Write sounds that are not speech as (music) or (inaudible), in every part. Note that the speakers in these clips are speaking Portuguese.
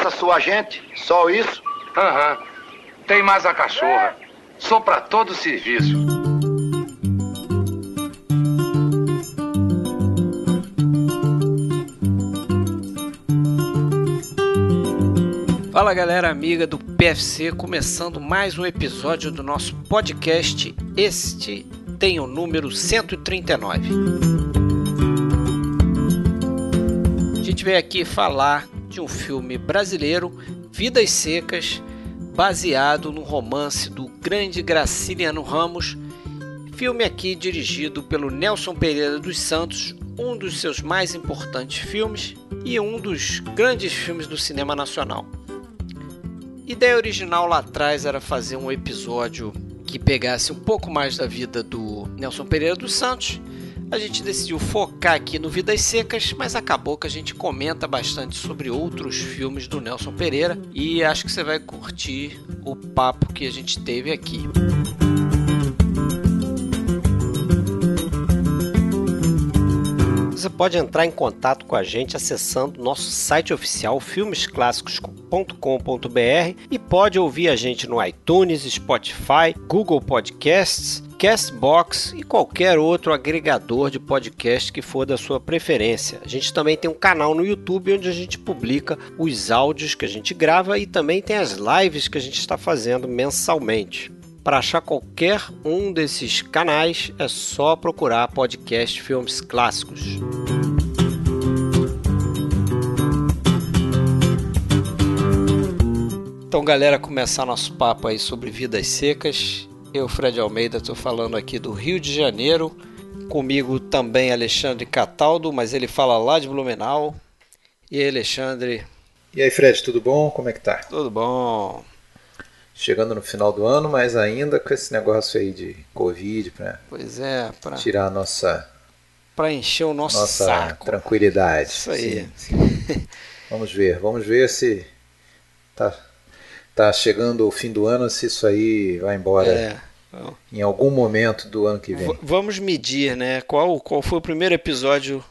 essa sua gente? Só isso? Aham. Tem mais a cachorra. Sou pra todo serviço. Fala galera amiga do PFC, começando mais um episódio do nosso podcast. Este tem o número 139. A gente veio aqui falar de um filme brasileiro, Vidas Secas, baseado no romance do grande Graciliano Ramos. Filme aqui dirigido pelo Nelson Pereira dos Santos, um dos seus mais importantes filmes e um dos grandes filmes do cinema nacional. Ideia original lá atrás era fazer um episódio que pegasse um pouco mais da vida do Nelson Pereira dos Santos. A gente decidiu focar aqui no Vidas Secas, mas acabou que a gente comenta bastante sobre outros filmes do Nelson Pereira e acho que você vai curtir o papo que a gente teve aqui. Você pode entrar em contato com a gente acessando nosso site oficial filmesclassicos.com.br e pode ouvir a gente no iTunes, Spotify, Google Podcasts, Castbox e qualquer outro agregador de podcast que for da sua preferência. A gente também tem um canal no YouTube onde a gente publica os áudios que a gente grava e também tem as lives que a gente está fazendo mensalmente. Para achar qualquer um desses canais é só procurar podcast Filmes Clássicos. Então, galera, começar nosso papo aí sobre vidas secas. Eu, Fred Almeida, estou falando aqui do Rio de Janeiro. Comigo também Alexandre Cataldo, mas ele fala lá de Blumenau. E aí, Alexandre? E aí, Fred, tudo bom? Como é que tá? Tudo bom chegando no final do ano, mas ainda com esse negócio aí de Covid para pois é, pra... tirar a nossa para encher o nosso nossa saco. tranquilidade. Isso aí. Sim, vamos ver, vamos ver se tá tá chegando o fim do ano se isso aí vai embora. É. Em algum momento do ano que vem. Vamos medir, né? Qual, qual foi o primeiro episódio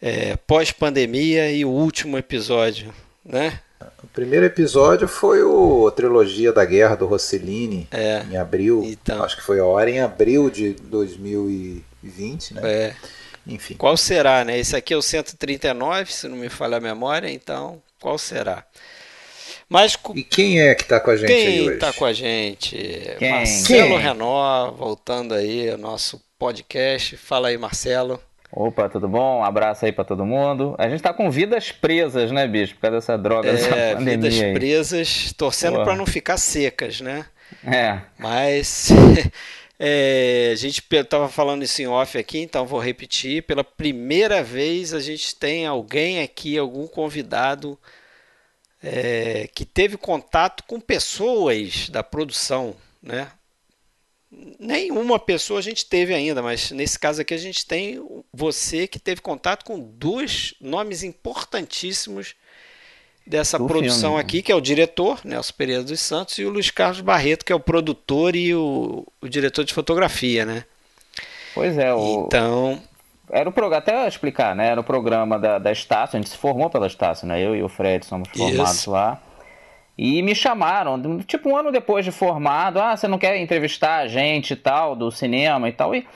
é, pós-pandemia e o último episódio, né? O primeiro episódio foi o a trilogia da guerra do Rossellini, é, em abril. Então. Acho que foi a hora em abril de 2020, né? É. Enfim. Qual será, né? Esse aqui é o 139, se não me falha a memória, então qual será? Mas, e quem é que está com a gente quem aí hoje? está com a gente? Quem? Marcelo quem? Renó, voltando aí ao nosso podcast. Fala aí, Marcelo. Opa, tudo bom? Um abraço aí para todo mundo. A gente tá com vidas presas, né, bicho? Por causa dessa droga, é, dessa pandemia vidas aí. presas, torcendo para não ficar secas, né? É. Mas (laughs) é, a gente tava falando isso em off aqui, então vou repetir. Pela primeira vez a gente tem alguém aqui, algum convidado é, que teve contato com pessoas da produção, né? Nenhuma pessoa a gente teve ainda, mas nesse caso aqui a gente tem você que teve contato com dois nomes importantíssimos dessa Do produção filme. aqui, que é o diretor, Nelson Pereira dos Santos, e o Luiz Carlos Barreto, que é o produtor e o, o diretor de fotografia, né? Pois é, o... Então, Era o programa, até explicar, né? Era o programa da, da Estácio, a gente se formou pela Estácio, né? Eu e o Fred somos formados Isso. lá. E me chamaram, tipo um ano depois de formado, ah, você não quer entrevistar a gente e tal, do cinema e tal. E,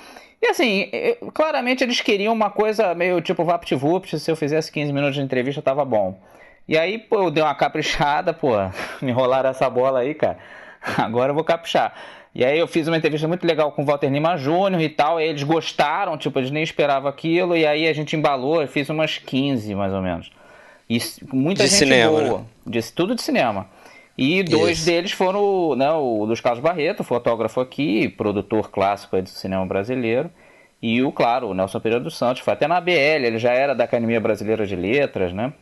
e assim, eu- claramente eles queriam uma coisa meio tipo VaptVupt, se eu fizesse 15 minutos de entrevista tava bom. E aí, pô, eu dei uma caprichada, pô, (laughs) me enrolaram essa bola aí, cara. (laughs) Agora eu vou caprichar. E aí eu fiz uma entrevista muito legal com o Walter Lima Júnior e tal, e eles gostaram, tipo, eles nem esperavam aquilo, e aí a gente embalou, eu fiz umas 15, mais ou menos. E muita De gente cinema, boa. né? De, tudo de cinema. E dois Isso. deles foram o, né, o Luiz Carlos Barreto, fotógrafo aqui, produtor clássico aí do cinema brasileiro. E o, claro, o Nelson Pereira dos Santos, foi até na ABL, ele já era da Academia Brasileira de Letras, né?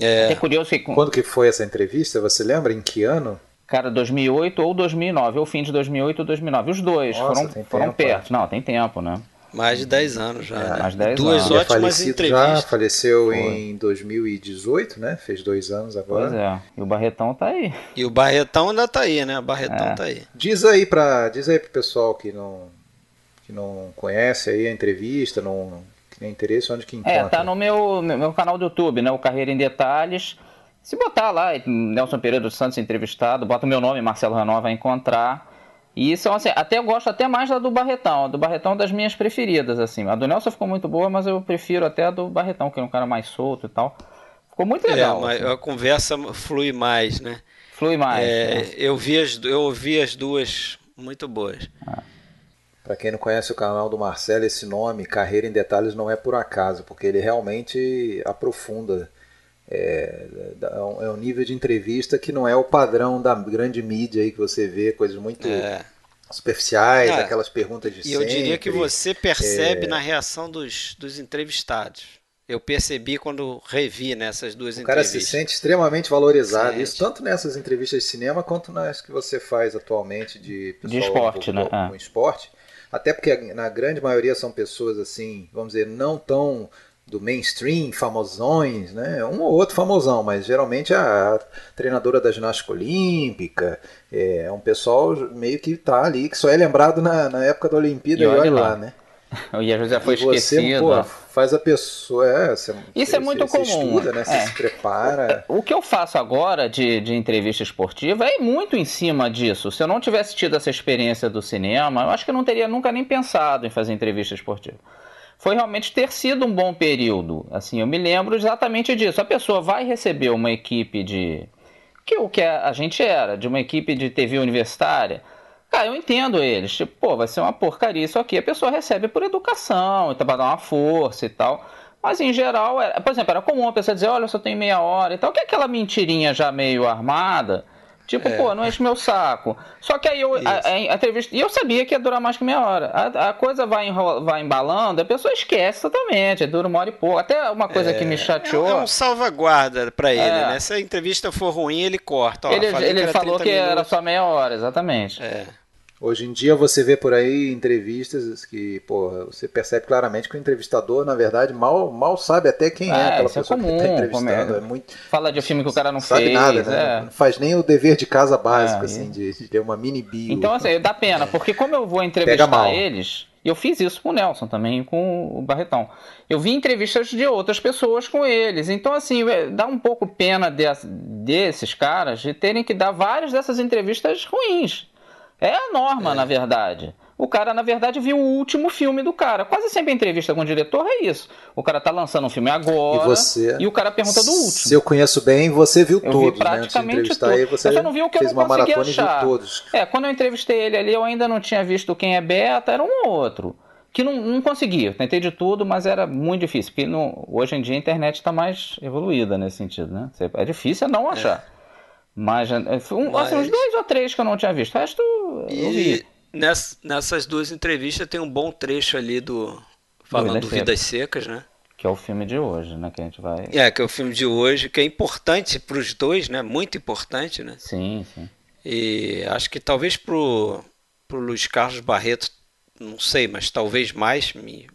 é, É curioso que, Quando que foi essa entrevista? Você lembra em que ano? cara, 2008 ou 2009, ou fim de 2008 ou 2009, os dois Nossa, foram, tem foram tempo, perto. Não, tem tempo, né? Mais de 10 anos já. né? mais de 10 Duas anos. É ótimas falecido já, entrevistas. faleceu Foi. em 2018, né? Fez dois anos agora. Pois é. E o Barretão tá aí. E o Barretão ainda tá aí, né? O Barretão É. tá aí. Diz aí para diz aí pro pessoal que não que não conhece aí a entrevista, não que tem interesse onde que encontra. É, tá no meu, meu canal do YouTube, né? O Carreira em Detalhes. Se botar lá Nelson Pereira dos Santos entrevistado, bota o meu nome, Marcelo Renan vai encontrar. E são assim, até eu gosto até mais da do Barretão. A do Barretão é das minhas preferidas, assim. A do Nelson ficou muito boa, mas eu prefiro até a do Barretão, que é um cara mais solto e tal. Ficou muito legal. É, mas assim. a conversa flui mais, né? Flui mais. É, né? eu, vi as, eu ouvi as duas muito boas. Ah. Para quem não conhece o canal do Marcelo, esse nome, Carreira em Detalhes, não é por acaso, porque ele realmente aprofunda. É, é um nível de entrevista que não é o padrão da grande mídia aí que você vê, coisas muito É. superficiais, É. aquelas perguntas de E sempre. eu diria que você percebe É. na reação dos, dos entrevistados. Eu percebi quando revi nessas duas O cara se entrevistas. sente extremamente valorizado. Sente. Isso tanto nessas entrevistas de cinema quanto nas que você faz atualmente de pessoal esporte, né? envolvido Ah. com esporte. Até porque na grande maioria são pessoas assim, vamos dizer, não tão do mainstream, famosões, né? Um ou outro famosão, mas geralmente a treinadora da ginástica olímpica, é um pessoal meio que tá ali, que só é lembrado na, na época da Olimpíada E e olha lá. lá, né? (laughs) E às vezes já foi e você, esquecido. pô, faz a pessoa. É, você, Isso você, é muito você comum, estuda, né? Você é. se prepara. O que eu faço agora de, de entrevista esportiva é muito em cima disso. Se eu não tivesse tido essa experiência do cinema, eu acho que eu não teria nunca nem pensado em fazer entrevista esportiva. Foi realmente ter sido um bom período. Assim, eu me lembro exatamente disso. A pessoa vai receber uma equipe de. Que o que a gente era, de uma equipe de TV universitária. Cara, eu entendo eles. Tipo, pô, vai ser uma porcaria isso aqui. A pessoa recebe por educação, então pra dar uma força e tal. Mas em geral, era, por exemplo, era comum a pessoa dizer, olha, eu só tenho meia hora e tal. Que é aquela mentirinha já meio armada. Tipo, É. pô, não enche meu saco. Só que aí eu, a, a- entrevista. E eu sabia que ia durar mais que meia hora. A, a coisa vai, enro- vai embalando, a pessoa esquece totalmente. Dura uma hora e pouco. Até uma coisa que me É, chateou. é um salvaguarda pra ele, É. né? Se a entrevista for ruim, ele corta. Ó, ele ele era falou 30 que era minutos. só meia hora, exatamente. É. Hoje em dia você vê por aí entrevistas que, pô, você percebe claramente que o entrevistador, na verdade, mal, mal sabe até quem é, É, aquela é pessoa que comum, está entrevistando. é- É muito, Fala de filme que o cara não sabe fez. nada, né? é. Não faz nem o dever de casa básico, É, assim, de, de ter uma mini bio. Então, assim, dá pena, porque como eu vou entrevistar eles, e eu fiz isso com o Nelson também, com o Barretão. Eu vi entrevistas de outras pessoas com eles. Então, assim, é, dá um pouco pena des- desses caras de terem que dar várias dessas entrevistas ruins. É a norma, na verdade. O cara, na verdade, viu o último filme do cara. Quase sempre a entrevista com o diretor é isso. O cara tá lançando um filme agora E você- e o cara pergunta do último. Se eu conheço bem, você viu Eu todos, vi né? Praticamente tudo. aí, você eu só não vi o que eu não consegui achar. viu todos. É, quando eu entrevistei ele ali, eu ainda não tinha visto quem é beta, era um ou outro. Que não, não consegui. Eu tentei de tudo, mas era muito difícil. Porque no- hoje em dia a internet está mais evoluída nesse sentido, né? É difícil não achar. É, foi um, assim, uns Mas- dois ou três que eu não tinha visto. O resto eu vi. Ness- nessas duas entrevistas tem um bom trecho ali do. Falando Vidas do Vidas Secas, né? Que é o filme de hoje, né? Que a gente vai. É, que é o filme de hoje, que é importante para os dois, né? Muito importante, né? Sim, sim. E acho que talvez pro, pro Luiz Carlos Barreto, não sei, mas talvez mais, me,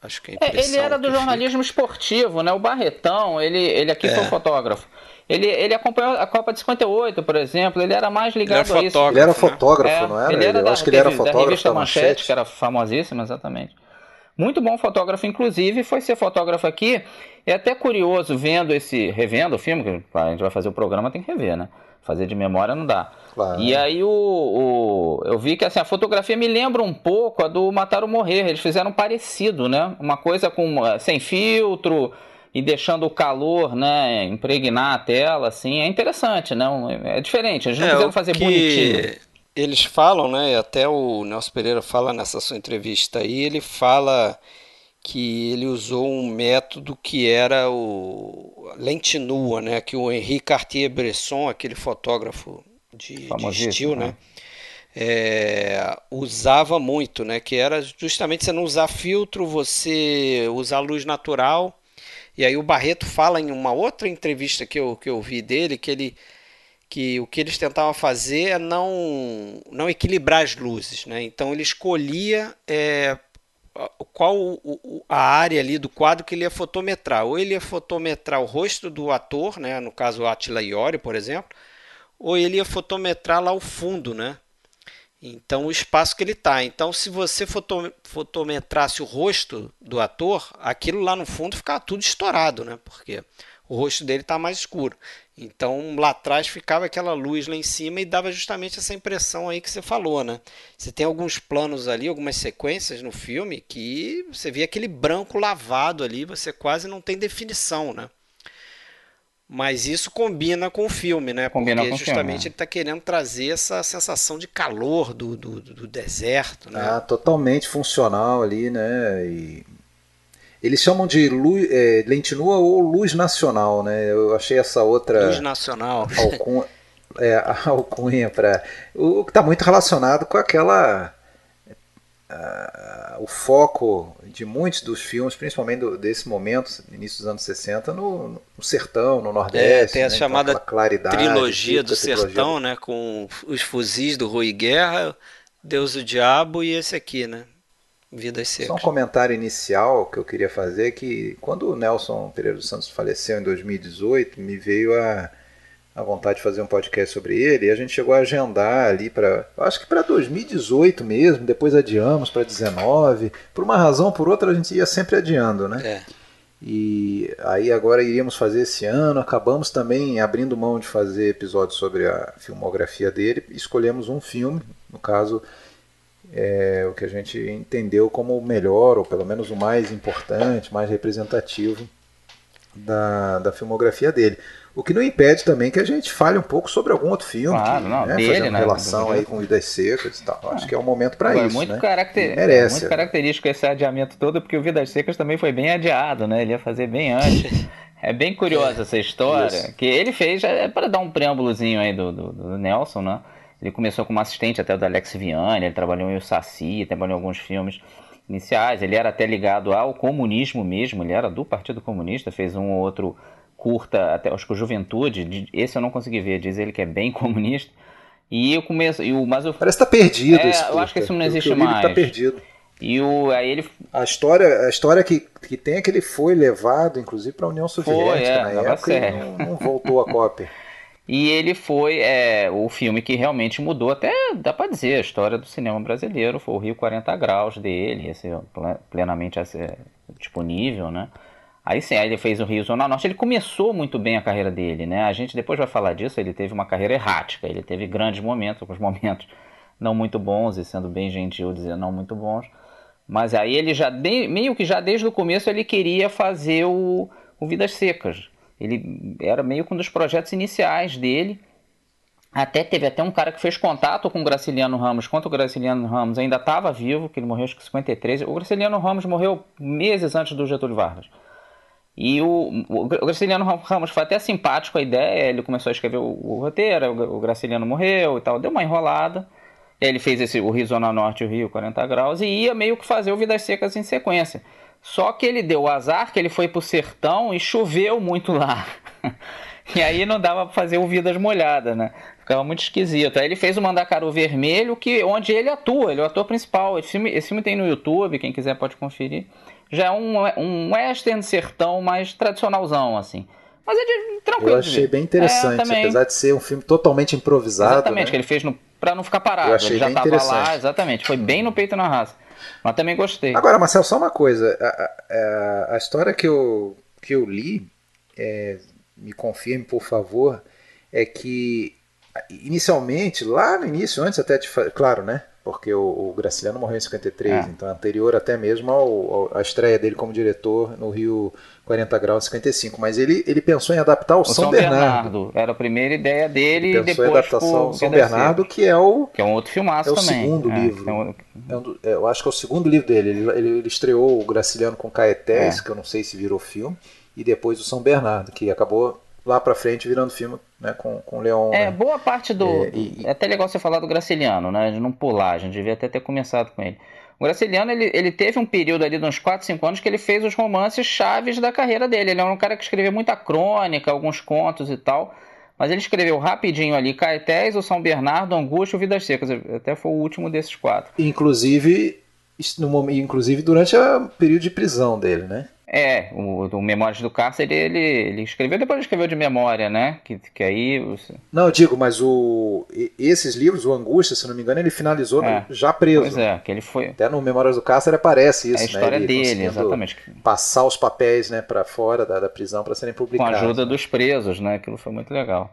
acho que É, impressão ele era do jornalismo esportivo, né? O Barretão, ele, ele aqui É. foi fotógrafo. Ele, ele acompanhou a Copa de 58, por exemplo, ele era mais ligado Ele é a isso. fotógrafo. Ele era né? fotógrafo, não era? Ele era eu da, acho que ele era teve- da fotógrafo revista da Manchete, Manchete. que era famosíssima, exatamente. Muito bom fotógrafo, inclusive, foi ser fotógrafo aqui. É até curioso vendo esse, revendo o filme, que a gente vai fazer o programa, tem que rever, né? Fazer de memória não dá. Claro. E aí o, o- eu vi que assim, a fotografia me lembra um pouco a do Matar ou Morrer. Eles fizeram parecido, né? Uma coisa com eh, sem filtro e deixando o calor, né, impregnar a tela, assim, é interessante, né? Um- É diferente. Eles não É, quiseram fazer bonitinho. Eles falam, né? Até o Nelson Pereira fala nessa sua entrevista aí, ele fala que ele usou um método que era o a lente nua, né? Que o Henri Cartier-Bresson, aquele fotógrafo de, de estilo, né? né? é, usava muito, né? Que era justamente você não usar filtro, você usar luz natural. E aí o Barreto fala em uma outra entrevista que eu, que eu vi dele que ele que o que eles tentavam fazer é não não equilibrar as luzes, né? Então ele escolhia é, qual a área ali do quadro que ele ia fotometrar. Ou ele ia fotometrar o rosto do ator, né? No caso Attila Iori, por exemplo, ou ele ia fotometrar lá o fundo, né? Então, o espaço que ele está. Então, se você foto- fotometrasse o rosto do ator, aquilo lá no fundo ficava tudo estourado, né? Porque o rosto dele está mais escuro. Então lá atrás ficava aquela luz lá em cima e dava justamente essa impressão aí que você falou, né? Você tem alguns planos ali, algumas sequências no filme que você vê aquele branco lavado ali, você quase não tem definição, né? Mas isso combina com o filme, né? Combina Porque com justamente filme, né? ele está querendo trazer essa sensação de calor do, do, do deserto, né? Ah, totalmente funcional ali, né? E eles chamam de luz, é, lentinua ou luz nacional, né? Eu achei essa outra Luz nacional. alcunha, é, a alcunha para o que está muito relacionado com aquela o foco de muitos dos filmes, principalmente do- desse momento, início dos anos 60, no, no sertão, no Nordeste. tem a né? Então, chamada aquela claridade, trilogia do trilogia sertão, né? Com os fuzis do Rui Guerra, Deus do Diabo e esse aqui, né? Vidas Só um Secas. comentário inicial que eu queria fazer é que quando o Nelson Pereira dos Santos faleceu em 2018, me veio a, a vontade de fazer um podcast sobre ele e a gente chegou a agendar ali para, acho que para 2018 mesmo, depois adiamos para 19, por uma razão ou por outra a gente ia sempre adiando, né? É. E aí agora iríamos fazer esse ano, acabamos também abrindo mão de fazer episódios sobre a filmografia dele, escolhemos um filme, no caso é, o que a gente entendeu como o melhor, ou pelo menos o mais importante, mais representativo da, da filmografia dele. O que não impede também que a gente fale um pouco sobre algum outro filme, Claro, que, não, né, dele, fazendo né, relação aí com Vidas Secas e tal. Acho que é o momento para é isso. muito, né? caracter... E merece. é muito característico esse adiamento todo, porque o Vidas Secas também foi bem adiado, né? Ele ia fazer bem antes. É bem curiosa essa história, Isso. que ele fez é, para dar um preâmbulozinho aí do, do, do Nelson, né? Ele começou como assistente até do Alex Vianney, ele trabalhou em O Saci, trabalhou em alguns filmes iniciais, ele era até ligado ao comunismo mesmo, ele era do Partido Comunista, fez um ou outro curta, até acho que o Juventude, de- esse eu não consegui ver, diz ele que é bem (laughs) comunista. E eu começo, e o, mas o, Parece que tá perdido É, esse eu acho que isso não que existe eu li, ele Tá mais. perdido. e o aí ele A história, a história que, que tem é que ele foi levado, inclusive, para a União Soviética é, na época e não, não voltou a cópia. (laughs) E ele foi é, o filme que realmente mudou, até dá pra dizer, a história do cinema brasileiro. Foi o Rio 40 Graus dele, esse é ple- plenamente é, disponível, né? Aí sim, aí ele fez o Rio Zona Norte. Ele começou muito bem a carreira dele, né? A gente depois vai falar disso. Ele teve uma carreira errática, ele teve grandes momentos, alguns (laughs) momentos não muito bons, e sendo bem gentil dizer não muito bons. Mas aí ele já, meio que já desde o começo, ele queria fazer o, o Vidas Secas. Ele era meio que um dos projetos iniciais dele. Até teve até um cara que fez contato com o Graciliano Ramos, quando o Graciliano Ramos ainda estava vivo, que ele morreu acho que em 53. O Graciliano Ramos morreu meses antes do Getúlio Vargas. E o, o Graciliano Ramos foi até simpático a ideia, ele começou a escrever o, o roteiro, o, Graciliano morreu e tal, deu uma enrolada. Ele fez esse, o Rio Zona Norte o Rio 40 Graus e ia meio que fazer o Vidas Secas em sequência. Só que ele deu o azar que ele foi pro sertão e choveu muito lá. (laughs) e aí não dava pra fazer o Vidas Molhadas, né? Ficava muito esquisito. Aí ele fez o Mandacaru Vermelho, que, onde ele atua, ele é o ator principal. Esse filme, esse filme tem no YouTube, quem quiser pode conferir. Já é um, um western sertão mais tradicionalzão, assim. Mas é de, tranquilo. Eu achei bem interessante, É, apesar de ser um filme totalmente improvisado. Exatamente, né? que ele fez no, pra não ficar Eu parado. achei Ele já bem tava lá, exatamente. Foi bem no peito na raça. Mas também gostei. Agora, Marcelo, só uma coisa. A, a- a história que eu, que eu li, é, me confirme, por favor, é que inicialmente, lá no início, antes até de. Claro, né? Porque o, o Graciliano morreu em 53, É. então anterior até mesmo ao, ao- à estreia dele como diretor no Rio 40 Graus em 55. Mas ele, ele pensou em adaptar o, O São, Bernardo. Era a primeira ideia dele Ele pensou em depois adaptação pro ao São Bernardo, que é o Que é um outro filmaço É o também. segundo É, livro. é um- É um é, eu acho que é o segundo livro dele. Ele, ele, ele estreou o Graciliano com Caetés, É. que eu não sei se virou filme, e depois o São Bernardo, que acabou lá pra frente virando filme né, com, com o Leon. É, né? boa parte do. É, e- É até legal você falar do Graciliano, né? De não pular, a gente devia até ter começado com ele. O Graciliano, ele, ele teve um período ali de uns 4, 5 anos que ele fez os romances chaves da carreira dele. Ele é um cara que escreveu muita crônica, alguns contos e tal. Mas ele escreveu rapidinho ali Caetés, o São Bernardo, Angústia e o Vidas Secas. Até foi o último desses quatro. Inclusive, no momento- inclusive durante o período de prisão dele, né? É, o, o Memórias do Cárcere, ele, ele escreveu, depois escreveu de memória, né? Que, que aí. Não, eu digo, mas o, esses livros, o Angústia, se não me engano, ele finalizou é, já preso. Pois é, que ele foi. Até no Memórias do Cárcere aparece isso, é a história né? Ele dele, exatamente. Passar os papéis né, para fora da, da prisão para serem publicados. Com a ajuda dos presos, né? Aquilo foi muito legal.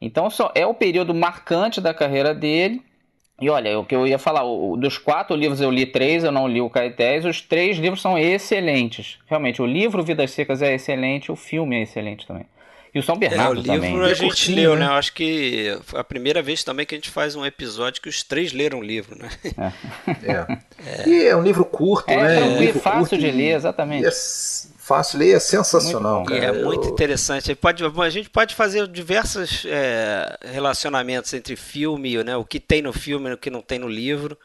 Então, só é o período marcante da carreira dele. E olha, o que eu ia falar, dos quatro livros eu li três, eu não li o Caetés, os três livros são excelentes. Realmente, o livro Vidas Secas é excelente, o filme é excelente também. E o São Bernardo é, o livro também. a gente curtinho, leu, né? né? Eu acho que a primeira vez também que a gente faz um episódio que os três leram o livro, né? É. é. E é um livro curto, é, né? É um livro fácil curto de ler, exatamente. É fácil ler, é sensacional. Muito é muito eu... interessante. Pode, a gente pode fazer diversos é, relacionamentos entre filme, né, o que tem no filme e o que não tem no livro.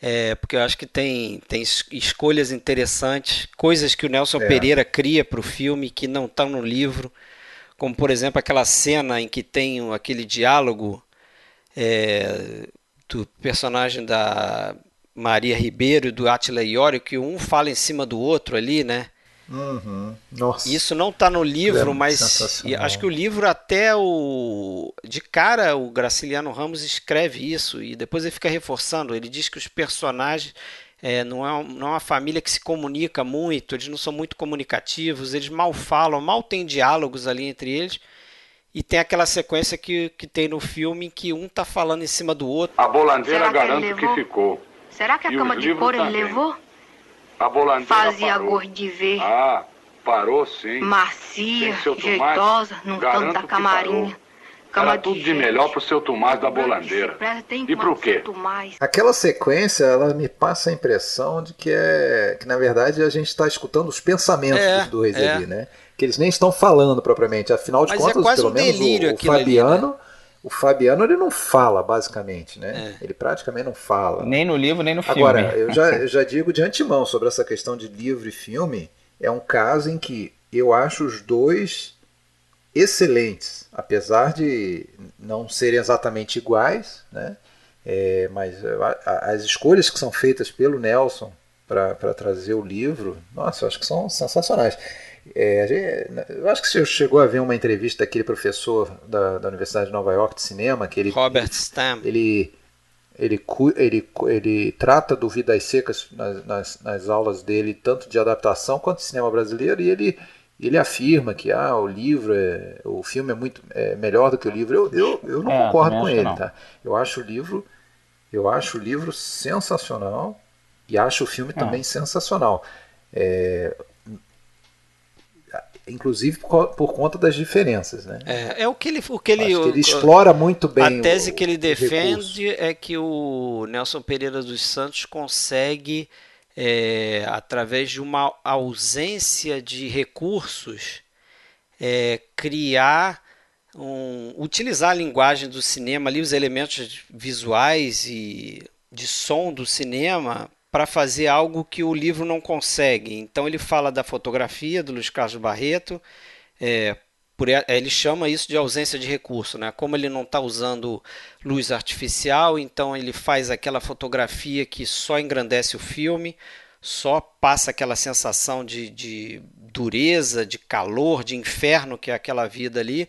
É, porque eu acho que tem, tem escolhas interessantes, coisas que o Nelson é. Pereira cria para o filme que não estão no livro, como por exemplo aquela cena em que tem aquele diálogo é, do personagem da Maria Ribeiro e do Attila Iório, que um fala em cima do outro ali, né? Uhum. Nossa. Isso não está no livro, é mas acho que o livro até o de cara o Graciliano Ramos escreve isso e depois ele fica reforçando. Ele diz que os personagens é, não, é, não é uma família que se comunica muito, eles não são muito comunicativos, eles mal falam, mal tem diálogos ali entre eles. E tem aquela sequência que, que tem no filme em que um tá falando em cima do outro. A bolandeira garanto que, que, ficou. Será que a e cama de couro ele levou? A bolandeira Fazia gosto de ver. Ah, parou sim. Macia, jeitosa, no canto da camarinha. Cama Era tudo de, de melhor pro seu Tomás da bolandeira. E pro quê? Aquela sequência, ela me passa a impressão de que é que na verdade a gente está escutando os pensamentos é, do Reis é. ali, né? Que eles nem estão falando propriamente. Afinal de Mas é contas, é pelo um menos o, o Fabiano, ali, né? o Fabiano ele não fala basicamente, né? É. Ele praticamente não fala. Nem no livro, nem no filme. Agora, eu já, (laughs) eu já digo de antemão sobre essa questão de livro e filme, é um caso em que eu acho os dois excelentes, apesar de não serem exatamente iguais, né? É, mas as escolhas que são feitas pelo Nelson para trazer o livro, nossa, eu acho que são sensacionais. É, eu acho que você chegou a ver uma entrevista daquele professor da, da Universidade de Nova York de cinema, que ele, Robert Stam. Ele, ele, ele, ele trata do Vidas Secas nas, nas, nas, aulas dele, tanto de adaptação quanto de cinema brasileiro, e ele, ele afirma que ah, o livro, é, o filme é muito é melhor do que o livro. Eu, eu, eu não é, concordo com ele, tá? Eu acho o livro, eu acho o livro sensacional e acho o filme é. também sensacional. É, inclusive por, por, conta das diferenças, né? É, é o que ele, o que ele, que ele explora muito bem. A tese o, que ele defende é que o Nelson Pereira dos Santos consegue, é, através de uma ausência de recursos, é, criar um, utilizar a linguagem do cinema ali, os elementos visuais e de som do cinema para fazer algo que o livro não consegue. Então ele fala da fotografia do Luiz Carlos Barreto, é, por, ele chama isso de ausência de recurso, né? Como ele não está usando luz artificial, então ele faz aquela fotografia que só engrandece o filme, só passa aquela sensação de, de dureza, de calor, de inferno que é aquela vida ali.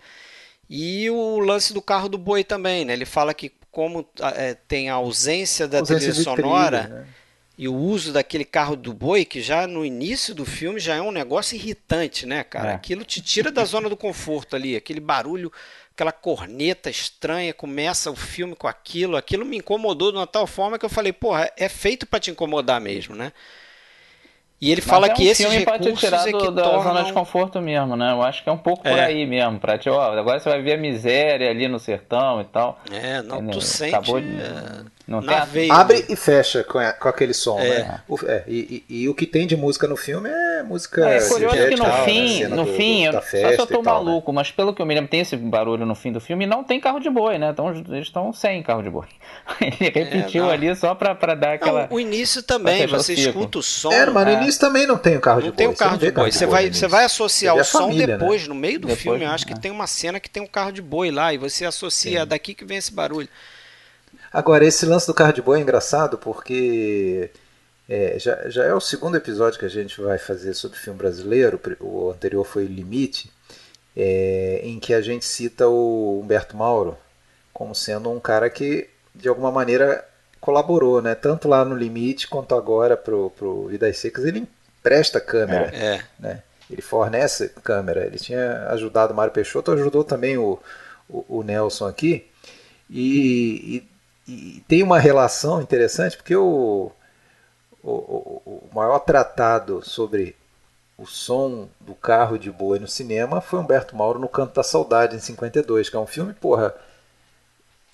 E o lance do carro do boi também, né? Ele fala que como é, tem a ausência da ausência trilha sonora, trilha, né? E o uso daquele carro do boi, que já no início do filme já é um negócio irritante, né, cara? É. Aquilo te tira da zona do conforto ali, aquele barulho, aquela corneta estranha, começa o filme com aquilo, aquilo me incomodou de uma tal forma que eu falei, porra, é feito para te incomodar mesmo, né? E ele fala é um que esses recursos tirar é do, que da tornam... zona de conforto mesmo, né? Eu acho que é um pouco por é. aí mesmo, para te, ó, agora você vai ver a miséria ali no sertão e tal. É, não, tu sente... Acabou de... É, não na veia, Abre né? e fecha com, a, com aquele som, é. né? O, é, e, e, e, o que tem de música no filme é música. É, é curioso que no tal, fim, né? no do, fim, do, só se eu tô tal, né? maluco, né? mas pelo que eu me lembro, tem esse barulho no fim do filme e não tem carro de boi, né? Então eles estão sem carro de boi. (laughs) Ele é, repetiu ali só pra, pra dar aquela. Não, o início também, você escuta o som. É, mas no início também não tem o carro de boi. Não tem o carro de boi. Você vai, você vai associar o som né? depois, no meio do filme. Eu acho que tem uma cena que tem um carro de boi lá e você associa daqui que vem esse barulho. Agora, esse lance do carro de boi é engraçado porque É, já, já é o segundo episódio que a gente vai fazer sobre filme brasileiro, o anterior foi Limite, é, em que a gente cita o Humberto Mauro como sendo um cara que, de alguma maneira, colaborou, né? Tanto lá no Limite quanto agora pro, pro Vidas Secas, ele empresta câmera, é. né? Ele fornece câmera. Ele tinha ajudado o Mário Peixoto, ajudou também o, o, o Nelson aqui. E, e, e, tem uma relação interessante, porque o, o, o, maior tratado sobre o som do carro de boi no cinema foi Humberto Mauro no Canto da Saudade, em 52, que é um filme, porra,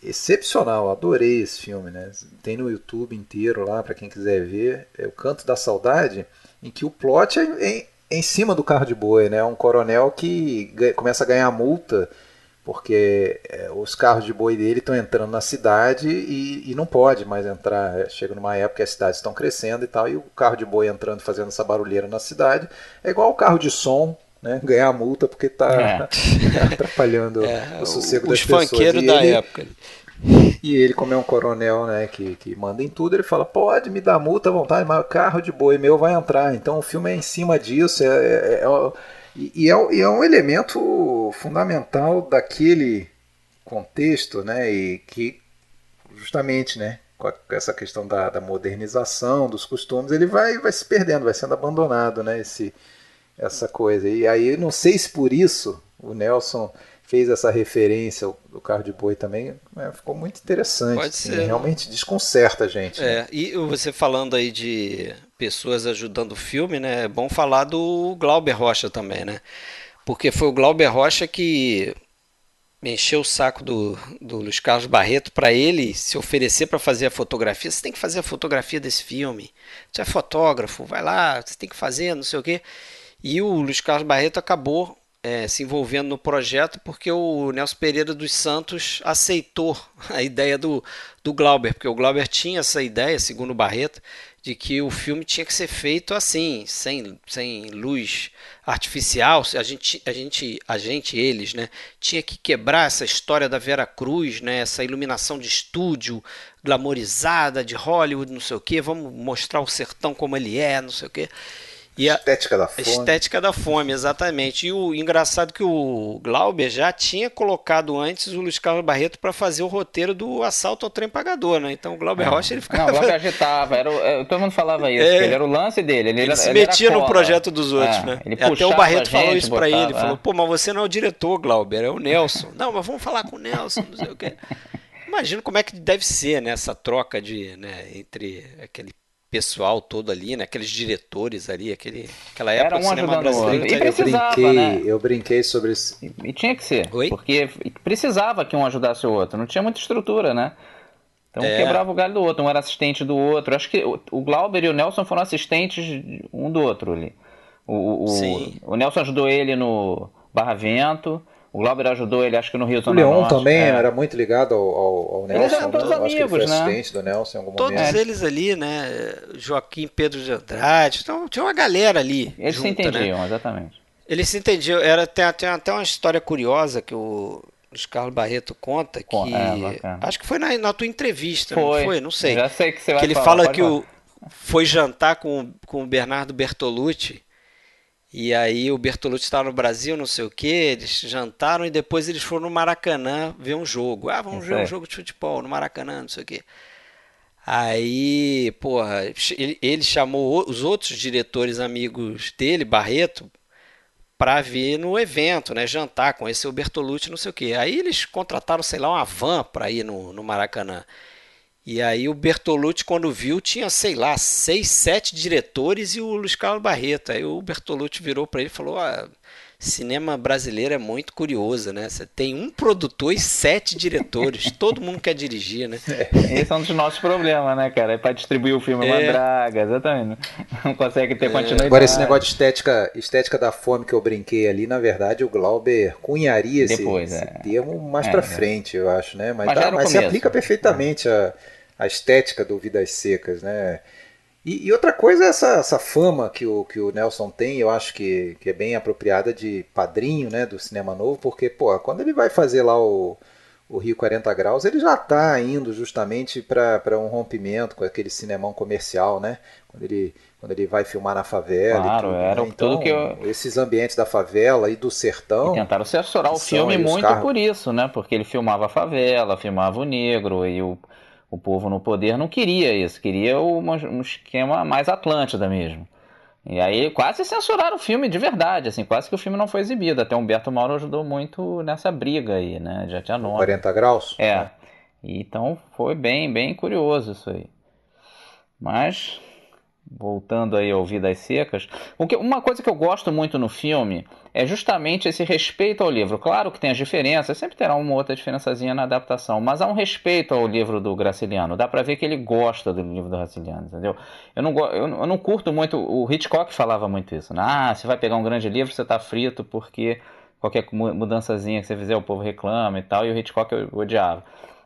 excepcional. Adorei esse filme, né? Tem no YouTube inteiro lá, para quem quiser ver. É o Canto da Saudade, em que o plot é em, é em cima do carro de boi, né? Um coronel que começa a ganhar multa porque é, os carros de boi dele estão entrando na cidade e, e, não pode mais entrar. É, chega numa época que as cidades estão crescendo e tal, e o carro de boi entrando fazendo essa barulheira na cidade é igual o carro de som. Né, ganhar multa porque está é. (laughs) atrapalhando é, o sossego os das pessoas. Os funkeiros da ele, época. E ele, como é um coronel né, que, que manda em tudo, ele fala: pode me dar multa à vontade, mas o carro de boi meu vai entrar. Então o filme é em cima disso. É, é, é e, e, é, e é um elemento fundamental daquele contexto, né? E que justamente, né? Com essa questão da, da, modernização dos costumes, ele vai, vai se perdendo, vai sendo abandonado, né? Esse, essa coisa. E aí, não sei se por isso o Nelson fez essa referência do carro de boi também, né? ficou muito interessante. Pode assim, ser. Realmente desconcerta a gente. É, né? e você falando aí de pessoas ajudando o filme, né? É bom falar do Glauber Rocha também, né? Porque foi o Glauber Rocha que encheu o saco do, do Luiz Carlos Barreto para ele se oferecer para fazer a fotografia. Você tem que fazer a fotografia desse filme. Você é fotógrafo, vai lá, você tem que fazer, não sei o quê. E o Luiz Carlos Barreto acabou é, se envolvendo no projeto porque o Nelson Pereira dos Santos aceitou (laughs) a ideia do, do Glauber, porque o Glauber tinha essa ideia, segundo o Barreto, de que o filme tinha que ser feito assim, sem, sem luz artificial. A gente, a gente, a gente, eles, né, tinha que quebrar essa história da Vera Cruz, né, essa iluminação de estúdio glamorizada de Hollywood, não sei o que. Vamos mostrar o sertão como ele é, não sei o que. E a estética da fome. Estética da fome, exatamente. E o engraçado é que o Glauber já tinha colocado antes o Luiz Carlos Barreto para fazer o roteiro do assalto ao trem pagador, né? Então o Glauber é. Rocha ele ficava. Não, o Glauber (laughs) agitava, era o, é, todo mundo falava isso, é. ele era o lance dele. Ele, ele era, se metia no projeto dos outros, é. né? Ele Até o Barreto falou isso para ele, falou: pô, mas você não é o diretor, Glauber, é o Nelson. não, mas vamos falar com o Nelson, não sei o quê. Imagino como é que deve ser né, essa troca de, né, entre aquele pessoal todo ali, né? Aqueles diretores ali, aquele, aquela época Era um cinema brasileiro. E precisava, eu brinquei, né? eu brinquei sobre isso. E, e, tinha que ser, Oi? porque precisava que um ajudasse o outro. Não tinha muita estrutura, né? Então é. quebrava o galho do outro, um era assistente do outro. Acho que o Glauber e o Nelson foram assistentes um do outro ali. O, o, Sim. o Nelson ajudou ele no Barra Vento. O Glauber ajudou ele, acho que no Rio O Leon também é. era muito ligado ao, ao, ao Nelson. Eles eram todos né? amigos, acho que ele foi né? assistente do Nelson em algum Todos momento. eles ali, né? Joaquim Pedro de Andrade. Então tinha uma galera ali. Eles junta, se entendiam, né? exatamente. Eles se entendiam. Era, tem, tem até uma história curiosa que o Luiz Carlos Barreto conta que. É, acho que foi na, na tua entrevista, foi. não foi? Não sei. Já sei que você vai Que ele falar, fala que falar. o, foi jantar com, com o Bernardo Bertolucci. E aí o Bertolucci estava no Brasil, não sei o que, eles jantaram e depois eles foram no Maracanã ver um jogo. Ah, vamos Isso ver um aí. jogo de futebol no Maracanã, não sei o que. Aí, porra, ele, ele chamou os outros diretores amigos dele, Barreto, para vir no evento, né? Jantar, conhecer o Bertolucci, não sei o que. Aí eles contrataram, sei lá, uma van para ir no, no Maracanã. E aí o Bertolucci, quando viu, tinha, sei lá, seis, sete diretores e o Luiz Carlos Barreto. Aí o Bertolucci virou para ele e falou: ah, cinema brasileiro é muito curioso, né? Você tem um produtor e sete diretores. (laughs) Todo mundo quer dirigir, né? Esse é um dos nossos problemas, né, cara? É pra distribuir o filme é uma É. draga, exatamente. Não consegue ter continuidade. Agora, esse negócio de estética, estética da fome que eu brinquei ali, na verdade, o Glauber cunharia esse, Depois, esse é. termo mais É, pra é. frente, eu acho, né? Mas, Mas o mas se aplica perfeitamente a, a estética do Vidas Secas, né? E, e outra coisa é essa, essa fama que o, que o Nelson tem, eu acho que, que é bem apropriada de padrinho né, do cinema novo, porque, pô, quando ele vai fazer lá o, o Rio 40 Graus, ele já está indo justamente para um rompimento com aquele cinemão comercial, né? Quando ele, quando ele vai filmar na favela. Claro, tudo, era né? então, tudo que eu... Esses ambientes da favela e do sertão. E tentaram censurar o filme muito carros... por isso, né? Porque ele filmava a favela, filmava o negro e o, o povo no poder não queria isso, queria um, um esquema mais Atlântida mesmo. E aí quase censuraram o filme de verdade, assim, quase que o filme não foi exibido. Até Humberto Mauro ajudou muito nessa briga aí, né? Já tinha nome. 40 graus? É. Então foi bem, bem curioso isso aí. Mas voltando aí ao Vidas Secas, uma coisa que eu gosto muito no filme é justamente esse respeito ao livro. Claro que tem as diferenças, sempre terá uma outra diferençazinha na adaptação, mas há um respeito ao livro do Graciliano. Dá para ver que ele gosta do livro do Graciliano, entendeu? Eu não, eu, não curto muito, o Hitchcock falava muito isso, né? Ah, você vai pegar um grande livro, você tá frito porque qualquer mudançazinha que você fizer o povo reclama e tal, e o Hitchcock eu odiava.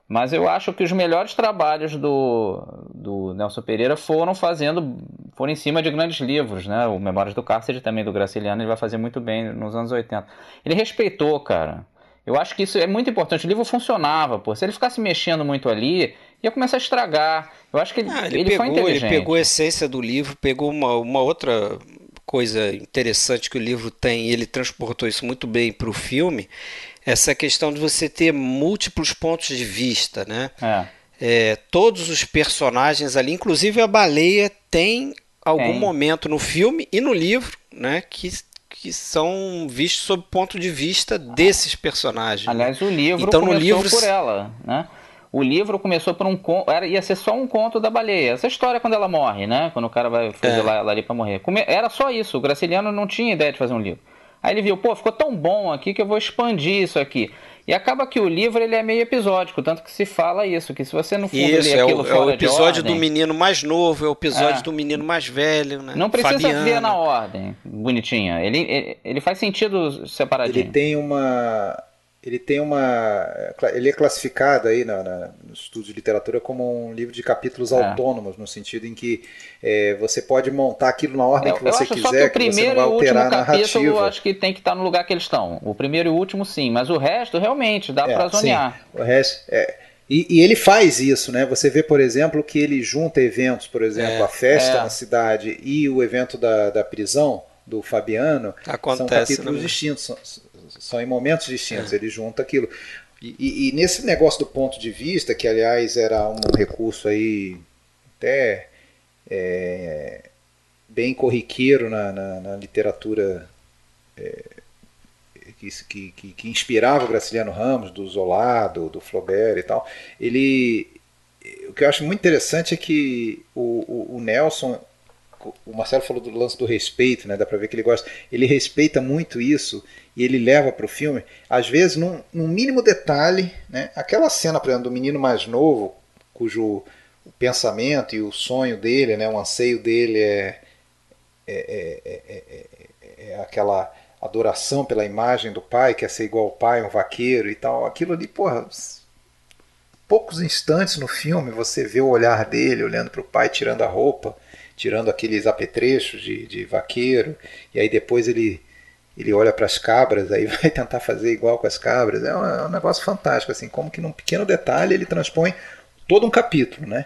Mas eu acho que os melhores trabalhos do, do Nelson Pereira foram fazendo, foram em cima de grandes livros, né? O Memórias do Cárcere também do Graciliano, ele vai fazer muito bem nos anos 80. Ele respeitou, cara. Eu acho que isso é muito importante. O livro funcionava, pô. Se ele ficasse mexendo muito ali, ia começar a estragar. Eu acho que ele, ah, ele, ele pegou, foi inteligente. Ele pegou a essência do livro, pegou uma, uma outra coisa interessante que o livro tem, e ele transportou isso muito bem para o filme essa questão de você ter múltiplos pontos de vista, né? É. É, todos os personagens ali, inclusive a baleia, tem algum tem. momento no filme e no livro, né, que, que são vistos sob o ponto de vista desses personagens. Aliás, o livro então, começou no livro... por ela, né? O livro começou por um conto, era ia ser só um conto da baleia. Essa história quando ela morre, né? Quando o cara vai fazer é. ela ali para morrer. Era só isso. O Graciliano não tinha ideia de fazer um livro. Aí ele viu, pô, ficou tão bom aqui que eu vou expandir isso aqui. E acaba que o livro ele é meio episódico, tanto que se fala isso, que se você no fundo isso, lê aquilo é o, é o episódio ordem, do menino mais novo, é o episódio é. do menino mais velho, né? Não precisa Fabiana. ver na ordem, bonitinha. Ele, ele, ele faz sentido separadinho. Ele tem uma ele tem uma. Ele é classificado aí na, na, no estudo de literatura como um livro de capítulos é. autônomos, no sentido em que é, você pode montar aquilo na ordem é, que você quiser, que, que, você não vai alterar a narrativa. Eu acho que tem que estar no lugar que eles estão. O primeiro e o último, sim, mas o resto realmente dá é, para zonear. Sim. O resto. É, e, e, ele faz isso, né? Você vê, por exemplo, que ele junta eventos, por exemplo, é, a festa na cidade e o evento da, da prisão do Fabiano. Acontece, são capítulos né? distintos. São, em momentos distintos, é. ele junta aquilo. E, e, e, nesse negócio do ponto de vista, que aliás era um recurso aí até é, bem corriqueiro na, na, na literatura é, que, que, que, inspirava o Graciliano Ramos, do Zola, do, do Flaubert e tal, ele o que eu acho muito interessante é que o, o, o Nelson o Marcelo falou do lance do respeito, né? Dá para ver que ele gosta. Ele respeita muito isso e ele leva para o filme, às vezes, num, num, mínimo detalhe, né? Aquela cena, por exemplo, do menino mais novo, cujo pensamento e o sonho dele, né? O anseio dele é, é, é, é aquela adoração pela imagem do pai, quer ser igual ao pai, um vaqueiro e tal. Aquilo ali, porra, poucos instantes no filme você vê o olhar dele olhando para o pai tirando a roupa tirando aqueles apetrechos de, de vaqueiro, e aí depois ele, ele olha para as cabras, aí (laughs) vai tentar fazer igual com as cabras. É um, é um, negócio fantástico, assim, como que num pequeno detalhe ele transpõe todo um capítulo, né?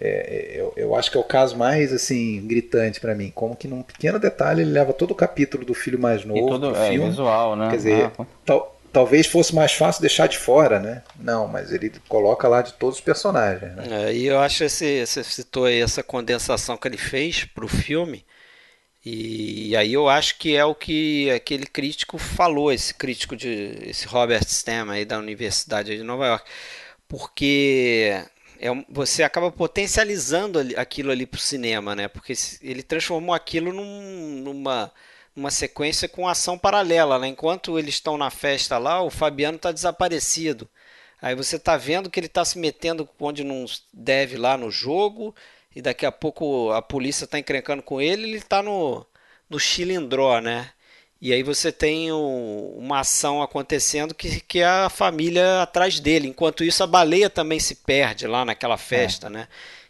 É, é eu, eu acho que é o caso mais assim gritante para mim, como que num pequeno detalhe ele leva todo o capítulo do filho mais novo, e todo, do é, filme, visual, né? Quer dizer, ah, tal, talvez fosse mais fácil deixar de fora, né? Não, mas ele coloca lá de todos os personagens. Né? É, e eu acho que você citou aí essa condensação que ele fez para o filme. E, e, aí eu acho que é o que aquele crítico falou, esse crítico de esse Robert Stem aí da Universidade de Nova York, porque é, você acaba potencializando aquilo ali para o cinema, né? Porque ele transformou aquilo num, numa uma sequência com ação paralela. Né? Enquanto eles estão na festa lá, o Fabiano está desaparecido. Aí você está vendo que ele está se metendo onde não deve lá no jogo, e daqui a pouco a polícia está encrencando com ele, ele está no, no chilindró, né? E aí você tem um, uma ação acontecendo que, que é a família atrás dele. Enquanto isso, a baleia também se perde lá naquela festa, é. né?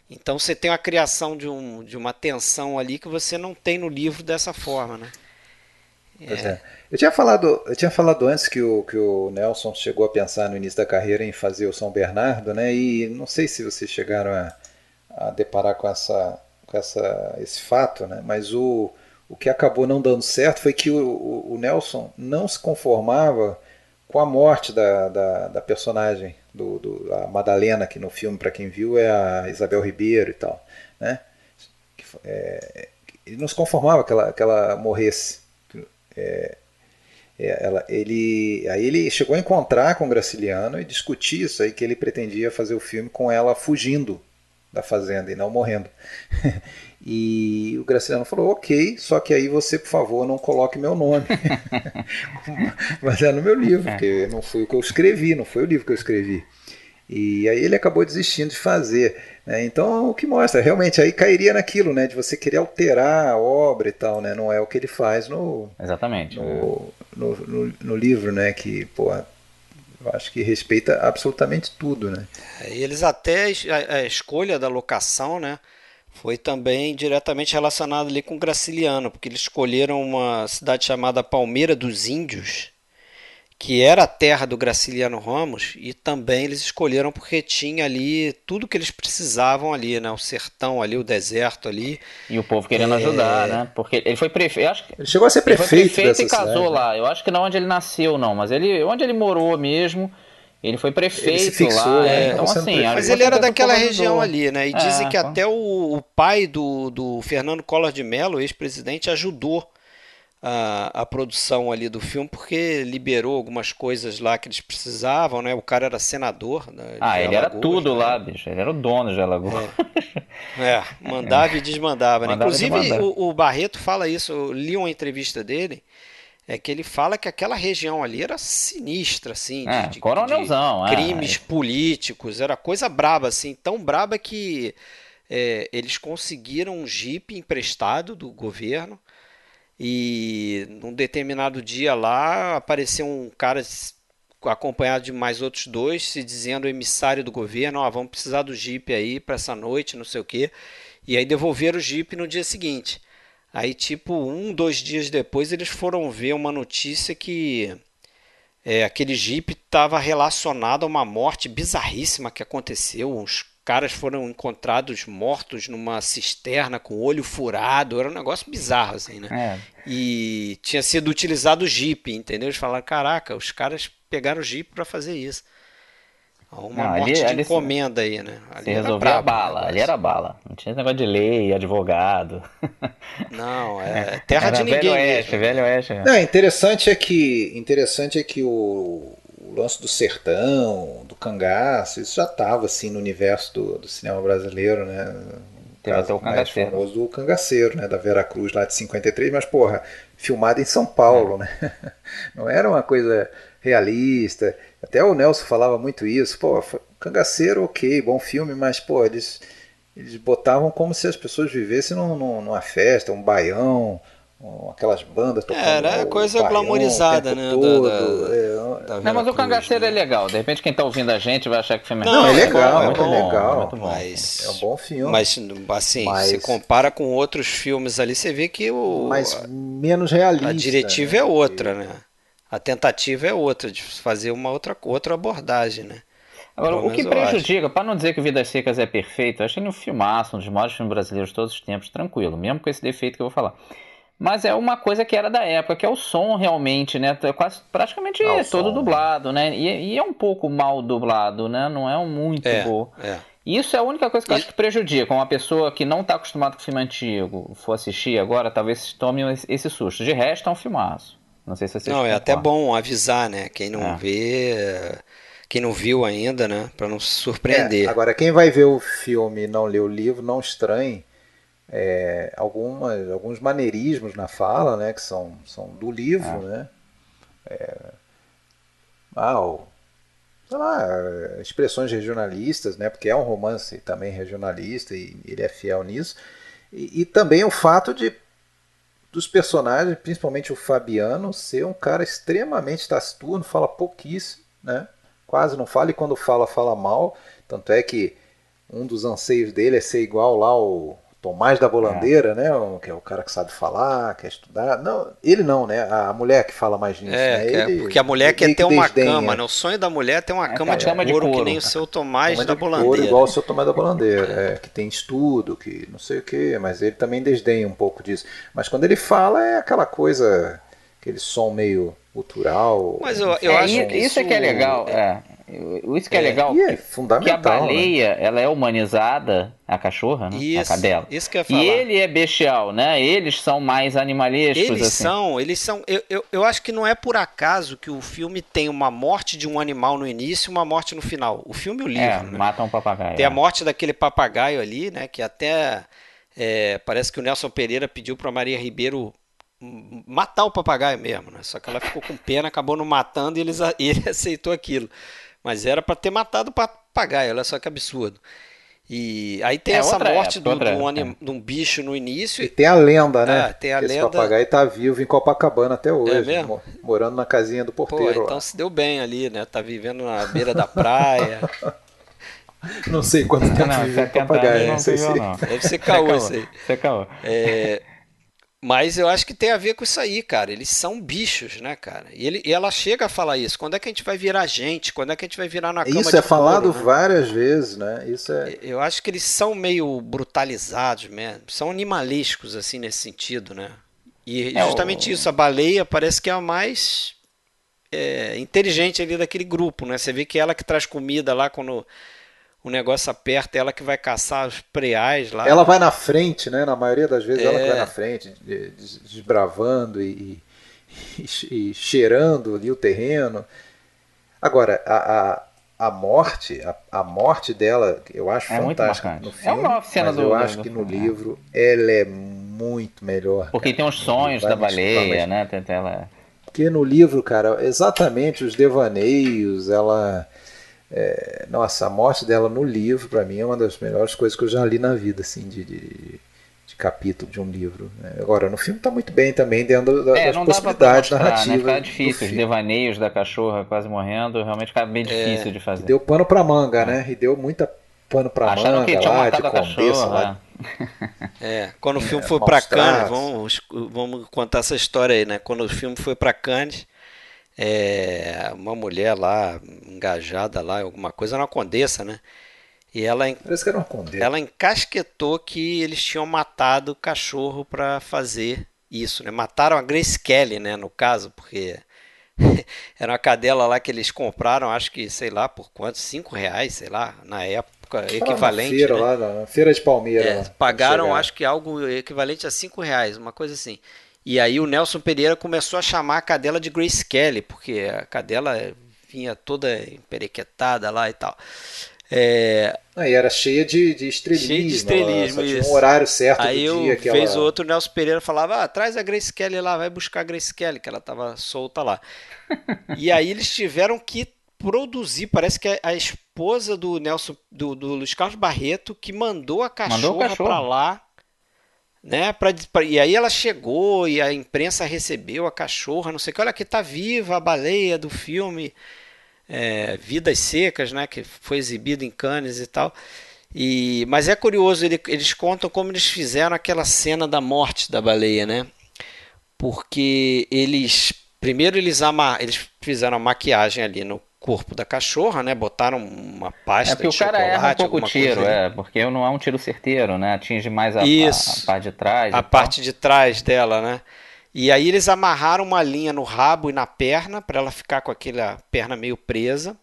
Então você tem a criação de, um, de uma tensão ali que você não tem no livro dessa forma, né? É. é. Eu tinha falado, eu tinha falado antes que o, que o Nelson chegou a pensar no início da carreira em fazer o São Bernardo, né? E não sei se vocês chegaram a, a deparar com essa, com essa, esse fato, né? Mas o, o que acabou não dando certo foi que o, o, o Nelson não se conformava com a morte da, da, da personagem do, do, a Madalena, que no filme, para quem viu, é a Isabel Ribeiro e tal, né? É, ele não se conformava que ela, que ela morresse. É, é, ela, ele, aí ele chegou a encontrar com o Graciliano e discutir isso aí, que ele pretendia fazer o filme com ela fugindo da fazenda e não morrendo. (laughs) e o Graciliano falou, ok, só que aí você, por favor, não coloque meu nome. (laughs) Mas é no meu livro, porque não foi o que eu escrevi, não foi o livro que eu escrevi. E aí ele acabou desistindo de fazer. Né? Então, o que mostra, realmente, aí cairia naquilo, né? De você querer alterar a obra e tal, né? Não é o que ele faz no. Exatamente. No, no, no, no livro, né? Que, pô, eu acho que respeita absolutamente tudo, né? É, eles até a, a, escolha da locação, né? Foi também diretamente relacionada ali com Graciliano, porque eles escolheram uma cidade chamada Palmeira dos Índios, que era a terra do Graciliano Ramos, e também eles escolheram porque tinha ali tudo que eles precisavam ali, né? O sertão ali, o deserto ali. E o povo querendo é... ajudar, né? Porque ele foi prefeito. Acho que... Ele chegou a ser prefeito. Ele foi prefeito e casou cidade. lá. Eu acho que não onde ele nasceu, não, mas ele onde ele morou mesmo. Ele foi prefeito ele fixou, lá, é, então assim... Mas ele era daquela região ali, né? E dizem é, que até o, o, pai do, do Fernando Collor de Mello, ex-presidente, ajudou a, a produção ali do filme porque liberou algumas coisas lá que eles precisavam, né? O cara era senador. Né, ah, ele Alagoas, era tudo né? lá, bicho. Ele era o dono de Alagoas. É, é mandava e desmandava. Né? Inclusive, o, o, Barreto fala isso. Eu li uma entrevista dele. É que ele fala que aquela região ali era sinistra, assim, é, de, de, coronelzão, de crimes é. políticos, era coisa braba, assim, tão braba que é, eles conseguiram um jipe emprestado do governo e num determinado dia lá apareceu um cara acompanhado de mais outros dois, se dizendo emissário do governo, ó, oh, vamos precisar do Jeep aí para essa noite, não sei o quê. E aí devolveram o Jeep no dia seguinte. Aí, tipo, um, dois dias depois, eles foram ver uma notícia que é, aquele Jeep estava relacionado a uma morte bizarríssima que aconteceu uns caras foram encontrados mortos numa cisterna com o olho furado, era um negócio bizarro, assim, né? É. E tinha sido utilizado o Jeep, entendeu? Eles falaram, caraca, os caras pegaram o Jeep para fazer isso. Uma não, morte ali, de ali encomenda aí, né? Ali se resolvia a bala, ali era bala. Não tinha negócio de lei, advogado. (laughs) Não, é terra era de ninguém. Velho Oeste, velho Oeste. Não, interessante é que, interessante é que o, o lance do sertão, do cangaço, isso já estava assim no universo do, do cinema brasileiro, né? Tem até o cangaceiro. Mais famoso do cangaceiro, né? Da Vera Cruz lá de 53, mas porra, filmado em São Paulo, é. né? (laughs) Não era uma coisa realista. Até o Nelson falava muito isso. Pô, cangaceiro, ok, bom filme, mas pô, eles, eles botavam como se as pessoas vivessem num, numa festa, um baião, aquelas bandas tocando. É, era coisa glamorizada, né? Todo, da, da, é, não, mas o cangaceiro né? é legal. De repente quem está ouvindo a gente vai achar que foi melhor. Não, é legal, é, muito bom, legal. Muito bom. Mas, é um bom filme. Mas assim, mas, se compara com outros filmes ali, você vê que o. Mas menos realista. A diretiva né? é outra, né? A tentativa é outra, de fazer uma outra, outra abordagem, né? Agora, o que prejudica, para não dizer que Vidas Secas é perfeito, eu achei um filmaço, um dos maiores filmes brasileiros de todos os tempos, tranquilo, mesmo com esse defeito que eu vou falar. Mas é uma coisa que era da época, que é o som realmente, né? É quase, praticamente ah, todo som, dublado, né? E, e, é um pouco mal dublado, né? Não é um muito é, bom. É. Isso é a única coisa que eu acho que prejudica. Uma pessoa que não está acostumada com filme antigo for assistir agora, talvez tome esse susto. De resto, é um filmaço. Não sei se você Não, é até bom avisar, né? Quem não é. vê, quem não viu ainda, né? Para não se surpreender. É, agora, quem vai ver o filme e não ler o livro, não estranhe é, algumas, alguns maneirismos na fala, né, que são, são do livro, ah. né? É, ah, sei lá, expressões regionalistas, né? Porque é um romance também regionalista e ele é fiel nisso. E, e também o fato de dos personagens, principalmente o Fabiano, ser um cara extremamente taciturno, fala pouquíssimo, né? Quase não fala e quando fala, fala mal. Tanto é que um dos anseios dele é ser igual lá o Tomás da Bolandeira, é. né? Que é o cara que sabe falar, quer estudar. Não, ele não, né? A mulher que fala mais nisso. É, né? ele, é porque a mulher quer ter uma desdenha. cama, né? O sonho da mulher é ter uma é, cama, de, cama couro, de couro, que nem o seu Tomás cama da Bolandeira. Couro, igual o seu Tomás da Bolandeira, é, que tem estudo, que não sei o quê, mas ele também desdenha um pouco disso. Mas quando ele fala é aquela coisa, aquele som meio cultural. Mas eu, eu acho que isso, isso é que é legal. É. Isso que é, é legal. é fundamental. Que a baleia, né? ela é humanizada, a cachorra, né? Isso, a cadela. Isso que eu ia falar. E ele é bestial, né? Eles são mais animalescos. Eles assim. são, eles são. Eu, eu, eu acho que não é por acaso que o filme tem uma morte de um animal no início e uma morte no final. O filme e o livro. É, né? mata um papagaio. Tem é. a morte daquele papagaio ali, né? Que até. É, parece que o Nelson Pereira pediu para Maria Ribeiro matar o papagaio mesmo, né? Só que ela ficou com pena, acabou não matando e, eles, (laughs) e ele aceitou aquilo. Mas era para ter matado o papagaio, olha só que absurdo. E aí tem é essa morte época, do, do um, de um bicho no início. E tem a lenda, né? É, tem a lenda. Esse papagaio tá vivo em Copacabana até hoje. É mesmo? Morando na casinha do porteiro. Pô, então lá. se deu bem ali, né? Tá vivendo na beira da praia. (laughs) não sei quanto tempo não, vive papagaio. Não, não sei se... não. Deve ser caô isso aí. Isso é caô. É, mas eu acho que tem a ver com isso aí, cara. Eles são bichos, né, cara? E, ele, e ela chega a falar isso. Quando é que a gente vai virar gente? Quando é que a gente vai virar na cama Isso é falado né? várias vezes, né? Isso é... Eu acho que eles são meio brutalizados mesmo. São animalescos, assim, nesse sentido, né? E é justamente o... isso. A baleia parece que é a mais é, inteligente ali daquele grupo, né? Você vê que ela que traz comida lá quando o negócio aperta, ela que vai caçar os preais lá. Ela vai na frente, né? Na maioria das vezes é. ela que vai na frente, desbravando e, e, e, cheirando ali o terreno. Agora, a, a, a morte, a, a, morte dela, eu acho é fantástica no filme. É uma cena mas do, eu acho do, que no livro ela é muito melhor. Porque cara. tem os sonhos da baleia, né? Tem, ela... Porque no livro, cara, exatamente os devaneios, ela é, nossa, a morte dela no livro, para mim, é uma das melhores coisas que eu já li na vida, assim, de, de, de capítulo de um livro. Né? Agora, no filme está muito bem também, dentro da, é, das possibilidades mostrar, narrativas. Né? Fica difícil, os devaneios da cachorra quase morrendo, realmente fica bem é, difícil é, de fazer. Deu pano pra manga, é. né? E deu muita pano pra Acharam manga que lá, de condessa lá. É, quando o filme foi para Cannes, vamos, vamos contar essa história aí, né? Quando o filme foi para Cannes, é, uma mulher lá, engajada lá, alguma coisa, era uma condessa, né? E ela, Parece que era uma condessa. ela encasquetou que eles tinham matado o cachorro para fazer isso, né? Mataram a Grace Kelly, né, no caso, porque (laughs) era uma cadela lá que eles compraram, acho que, sei lá, por quanto? Cinco reais, sei lá, na época, equivalente. Feira né? lá, na feira de Palmeira. É, pagaram, acho que algo equivalente a cinco reais, uma coisa assim. E aí o Nelson Pereira começou a chamar a cadela de Grace Kelly, porque a cadela vinha toda emperequetada lá e tal. É... Ah, e era cheia de, de estrelismo. Cheia de estrelismo, tinha um horário certo Aí do dia fez ela... outro, o Nelson Pereira falava, ah, traz a Grace Kelly lá, vai buscar a Grace Kelly, que ela estava solta lá. (laughs) e aí eles tiveram que produzir, parece que a, esposa do Nelson, do, do Luiz Carlos Barreto, que mandou a cachorra para lá né? Pra, pra, e aí ela chegou e a imprensa recebeu a cachorra, não sei o que. Olha aqui, tá viva a baleia do filme é, Vidas Secas, né? Que foi exibido em Cannes e tal. E, mas é curioso, ele, eles contam como eles fizeram aquela cena da morte da baleia, né? Porque eles primeiro eles, ama, eles fizeram a maquiagem ali no corpo da cachorra, né? Botaram uma pasta é porque de o cara erra um pouco o tiro, é, porque não é um tiro certeiro, né? Atinge mais a, Isso, a, a parte de trás. A parte tal. de trás dela, né? E aí eles amarraram uma linha no rabo e na perna para ela ficar com aquela perna meio presa.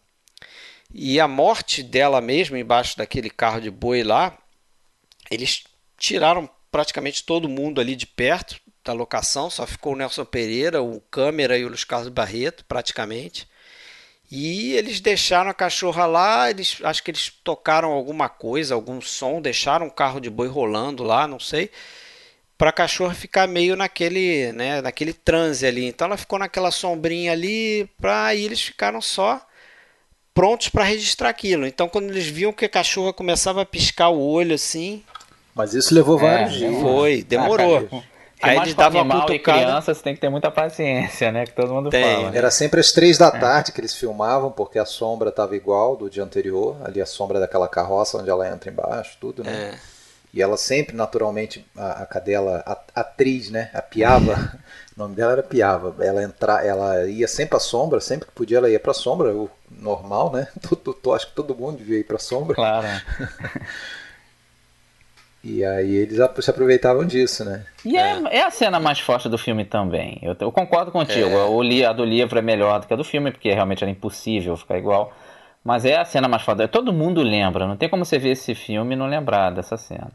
E a morte dela mesmo embaixo daquele carro de boi lá, eles tiraram praticamente todo mundo ali de perto da locação, só ficou o Nelson Pereira, o câmera e o Luiz Carlos Barreto, praticamente. E eles deixaram a cachorra lá, eles acho que eles tocaram alguma coisa, algum som, deixaram o carro de boi rolando lá, não sei, para a cachorra ficar meio naquele, né, naquele transe ali. Então ela ficou naquela sombrinha ali, para aí eles ficaram só prontos para registrar aquilo. Então quando eles viam que a cachorra começava a piscar o olho assim, mas isso levou vários é, dias. Foi, demorou. Ah, Aí eles davam animal uma e criança, você tem que ter muita paciência, né? Que todo mundo tem. fala. Né? Era sempre às três da é. tarde que eles filmavam, porque a sombra estava igual do dia anterior, ali a sombra daquela carroça onde ela entra embaixo, tudo, né? É. E ela sempre, naturalmente, a, a cadela, a, a atriz, né? A Piava, (laughs) o nome dela era Piava. Ela entra, ela ia sempre à sombra, sempre que podia ela ia para a sombra, o normal, né? (laughs) Todo, acho que todo mundo devia ir para a sombra. Claro. (laughs) e aí eles se aproveitavam disso, né? E é, é, é a cena mais forte do filme também. Eu, eu concordo contigo. É. O, a do livro é melhor do que a do filme, porque realmente era impossível ficar igual. Mas é a cena mais foda. Todo mundo lembra. Não tem como você ver esse filme e não lembrar dessa cena.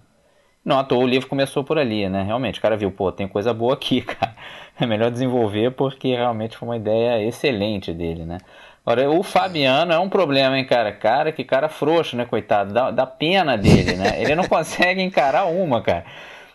Não, à toa o livro começou por ali, né? Realmente, o cara viu, pô, tem coisa boa aqui, (laughs) cara. É melhor desenvolver porque realmente foi uma ideia excelente dele, né? Agora, o Fabiano é um problema, hein, cara? Cara, que cara frouxo, né, coitado? Dá, dá pena dele, né? Ele não consegue encarar uma, cara.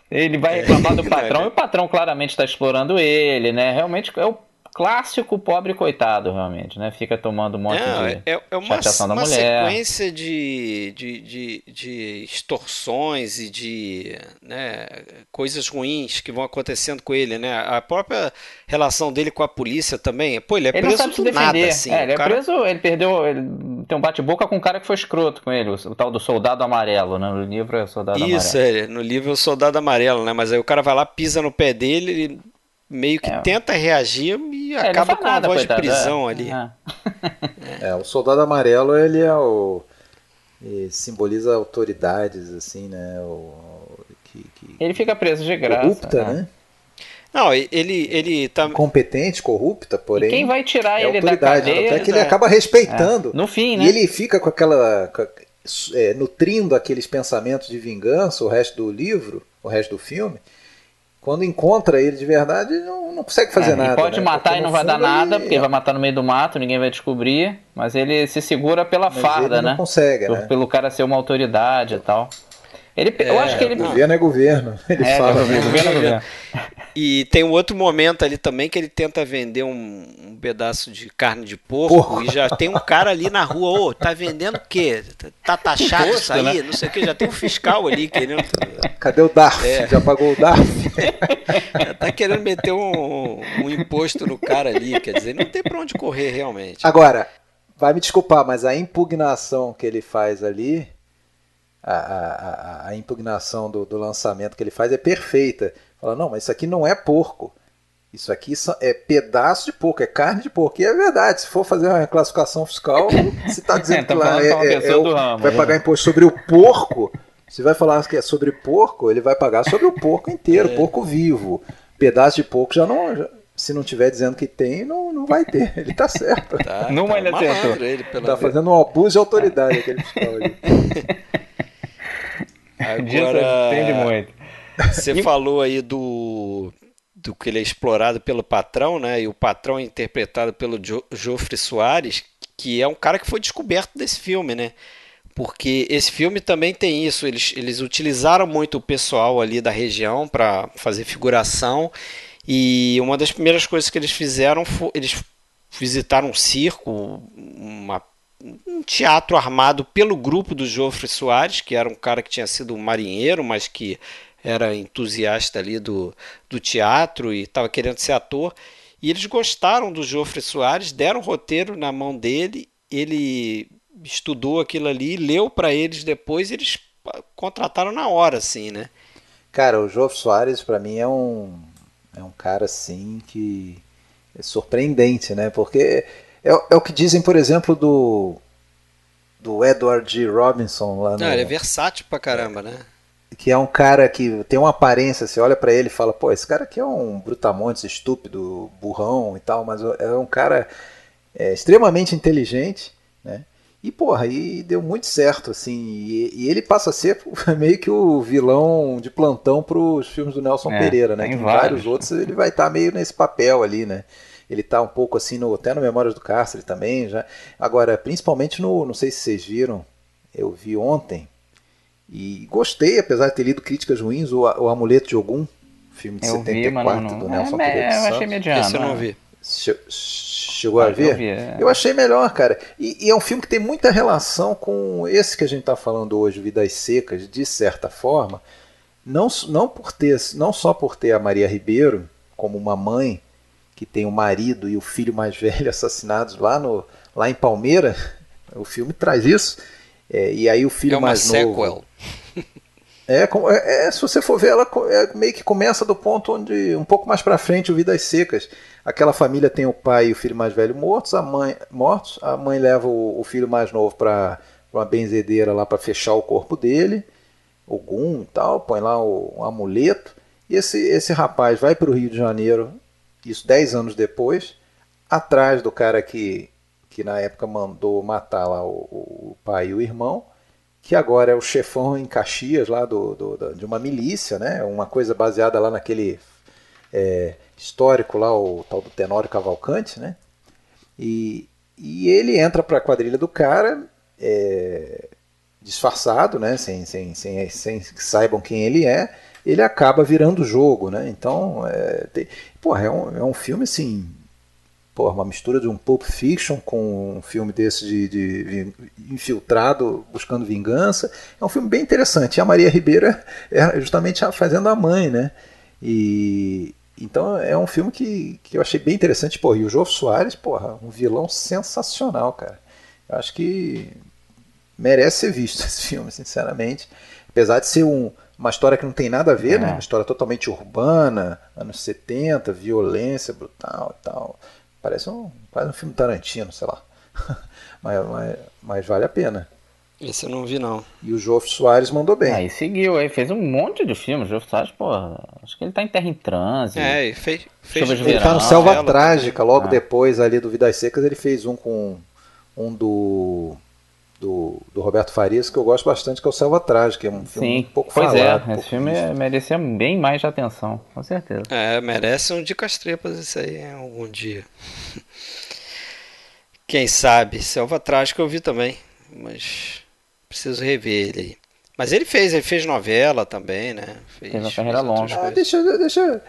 Ele vai reclamar do (laughs) patrão e o patrão claramente está explorando ele, né? Realmente é o clássico pobre coitado, realmente, né? Fica tomando um monte é, de é, é uma, da uma mulher. sequência de, de, de, de, extorsões e de né, coisas ruins que vão acontecendo com ele, né? A própria relação dele com a polícia também. Pô, ele é ele preso não sabe do nada, assim. É, ele cara... é preso, ele perdeu, ele tem um bate-boca com um cara que foi escroto com ele, o, o tal do Soldado Amarelo, né? No livro é Soldado Isso, Amarelo. Isso, é, no livro é o Soldado Amarelo, né? Mas aí o cara vai lá, pisa no pé dele, ele meio que é. tenta reagir e é, acaba com nada, a voz coitado, de prisão é. ali. (laughs) É. o soldado amarelo ele é o ele simboliza autoridades assim, né? O, que, que... Ele fica preso de graça. Corrupta, né? Não, ele ele tá competente, corrupta, porém. E quem vai tirar é ele da cadeia? Até que ele acaba respeitando. No fim, né? E ele fica com aquela com, nutrindo aqueles pensamentos de vingança o resto do livro, o resto do filme quando encontra ele de verdade, não, não consegue fazer é, nada. pode né? matar porque e não vai dar nada, ele... porque vai matar no meio do mato, ninguém vai descobrir. Mas ele se segura pela mas farda, né? Não consegue, Por, né? Pelo cara ser uma autoridade e tal. Ele, é, eu acho que ele. Governo é governo. (laughs) Ele é, fala. Governo, governo é governo. E tem um outro momento ali também que ele tenta vender um, um pedaço de carne de porco, porco, e já tem um cara ali na rua, ô, tá vendendo o quê? Tá taxado Imposto, isso aí? Né? Não sei o que, já tem um fiscal ali querendo. Cadê o DARF? É. Já pagou o DARF? (laughs) já tá querendo meter um, um imposto no cara ali, quer dizer, não tem pra onde correr realmente. Agora, vai me desculpar, mas a impugnação que ele faz ali a, a, a impugnação do, do, lançamento que ele faz é perfeita. Fala, não, mas isso aqui não é porco. Isso aqui é pedaço de porco, é carne de porco. E é verdade, se for fazer uma classificação fiscal, (laughs) se está dizendo que lá é, é, é o, ramo, vai né? pagar imposto sobre o porco, se vai falar que é sobre porco, ele vai pagar sobre o porco inteiro, é. porco vivo. Pedaço de porco já não. Já, se não tiver dizendo que tem, não, não vai ter. (laughs) Ele está certo. Tá, Numa tá ele acertou. Ele, está fazendo um abuso de autoridade aquele fiscal ali. (laughs) Agora, entende muito. Você falou aí do do que ele é explorado pelo patrão, né? E o patrão é interpretado pelo jo Joffre Soares, que é um cara que foi descoberto desse filme, né? Porque esse filme também tem isso, eles, eles utilizaram muito o pessoal ali da região para fazer figuração. E uma das primeiras coisas que eles fizeram foi eles visitaram um circo, uma um teatro armado pelo grupo do Joffre Soares, que era um cara que tinha sido um marinheiro, mas que era entusiasta ali do, do teatro e estava querendo ser ator. E eles gostaram do Joffre Soares, deram o roteiro na mão dele, ele estudou aquilo ali, leu para eles depois, eles contrataram na hora, assim, né? Cara, o Joffre Soares para mim é um é um cara assim que é surpreendente, né? Porque é, é o que dizem, por exemplo, do, do Edward G. Robinson lá no. Não, ele é versátil pra caramba, né? Que é um cara que tem uma aparência, você olha para ele e fala, pô, esse cara aqui é um brutamontes estúpido, burrão e tal, mas é um cara é, extremamente inteligente, né? E, porra, aí deu muito certo, assim. E, e, ele passa a ser (laughs) meio que o vilão de plantão pros filmes do Nelson é, Pereira, né? Que vários. vários outros ele vai estar tá meio nesse papel ali, né? Ele está um pouco assim, no, até no Memórias do Cárcere também. já Agora, principalmente no. Não sei se vocês viram, eu vi ontem. E gostei, apesar de ter lido críticas ruins, o, o Amuleto de Ogum, filme de eu 74 vi, não, do Nelson é, Pereira. Eu achei mediano. Esse eu não vi. Chegou a ver? Eu, vi, é. eu achei melhor, cara. E, e, é um filme que tem muita relação com esse que a gente está falando hoje, Vidas Secas, de certa forma. Não, não, por ter, não só por ter a Maria Ribeiro como uma mãe que tem o marido e o filho mais (laughs) velho assassinados lá, no, lá em Palmeira. O filme traz isso. É, e aí o filho é mais sequel. novo. É, é, é, se você for ver, ela é, meio que começa do ponto onde, um pouco mais para frente, o Vidas Secas. Aquela família tem o pai e o filho mais velho mortos, a mãe mortos, a mãe leva o, o filho mais novo para uma benzedeira lá para fechar o corpo dele, o gum e tal, põe lá o, um amuleto. E esse, esse rapaz vai para o Rio de Janeiro, isso 10 anos depois, atrás do cara que, que na época mandou matar lá o, o pai e o irmão, que agora é o chefão em Caxias lá do, do, de uma milícia, né? Uma coisa baseada lá naquele é, histórico lá, o tal do Tenório Cavalcante, né? E, e ele entra para a quadrilha do cara é, disfarçado, né? Sem, sem, sem, sem que saibam quem ele é. Ele acaba virando o jogo, né? Então, é, tem, porra, é um, é um filme assim porra, uma mistura de um Pulp Fiction com um filme desse de, de, de, infiltrado buscando vingança. É um filme bem interessante. E a Maria Ribeira é justamente fazendo a mãe, né? E então é um filme que, que eu achei bem interessante. Porra, e o João Soares, porra, um vilão sensacional, cara. Eu acho que merece ser visto (laughs) esse filme, sinceramente. Apesar de ser um, uma história que não tem nada a ver, né? é. né? Uma história totalmente urbana, anos 70, violência brutal e tal. Parece um, quase um filme Tarantino, sei lá. (laughs) mas, mas, mas, vale a pena. Esse eu não vi, não. E o João Soares mandou bem. Aí seguiu, aí fez um monte de filmes. O João Soares, pô, acho que ele tá em Terra em Trânsito. É, e fez. fez ele tá no Selva Trágica, logo é. depois ali do Vidas Secas, ele fez um com um do do, do Roberto Farias, que eu gosto bastante, que é o Selva Trágica, é um filme Sim, um pouco pois é, falado. é, esse filme visto. merecia bem mais de atenção, com certeza. É, merece um Dicas Trepas isso aí algum dia. (laughs) Quem sabe, Selva Trágica eu vi também, mas preciso rever ele aí. Mas ele fez, ele fez novela também, né? Fez, fez uma carreira longa. Ah, deixa, deixa.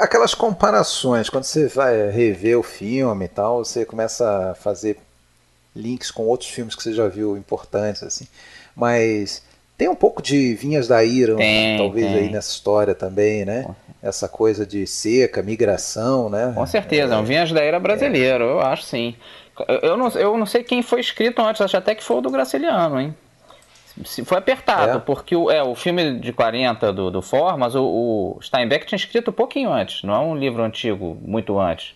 Aquelas comparações, quando você vai rever o filme e tal, você começa a fazer links com outros filmes que você já viu importantes, assim. Mas tem um pouco de Vinhas da Ira, tem, talvez, tem. aí nessa história também, né? Essa coisa de seca, migração, né? Com certeza, é um Vinhas da Ira brasileiro, é. eu acho sim. Eu não, eu não sei quem foi escrito antes, acho até que foi o do Graciliano, hein? Foi apertado, é. porque o, é, o filme de 40 do, do Formas, o, o Steinbeck tinha escrito um pouquinho antes, não é um livro antigo, muito antes.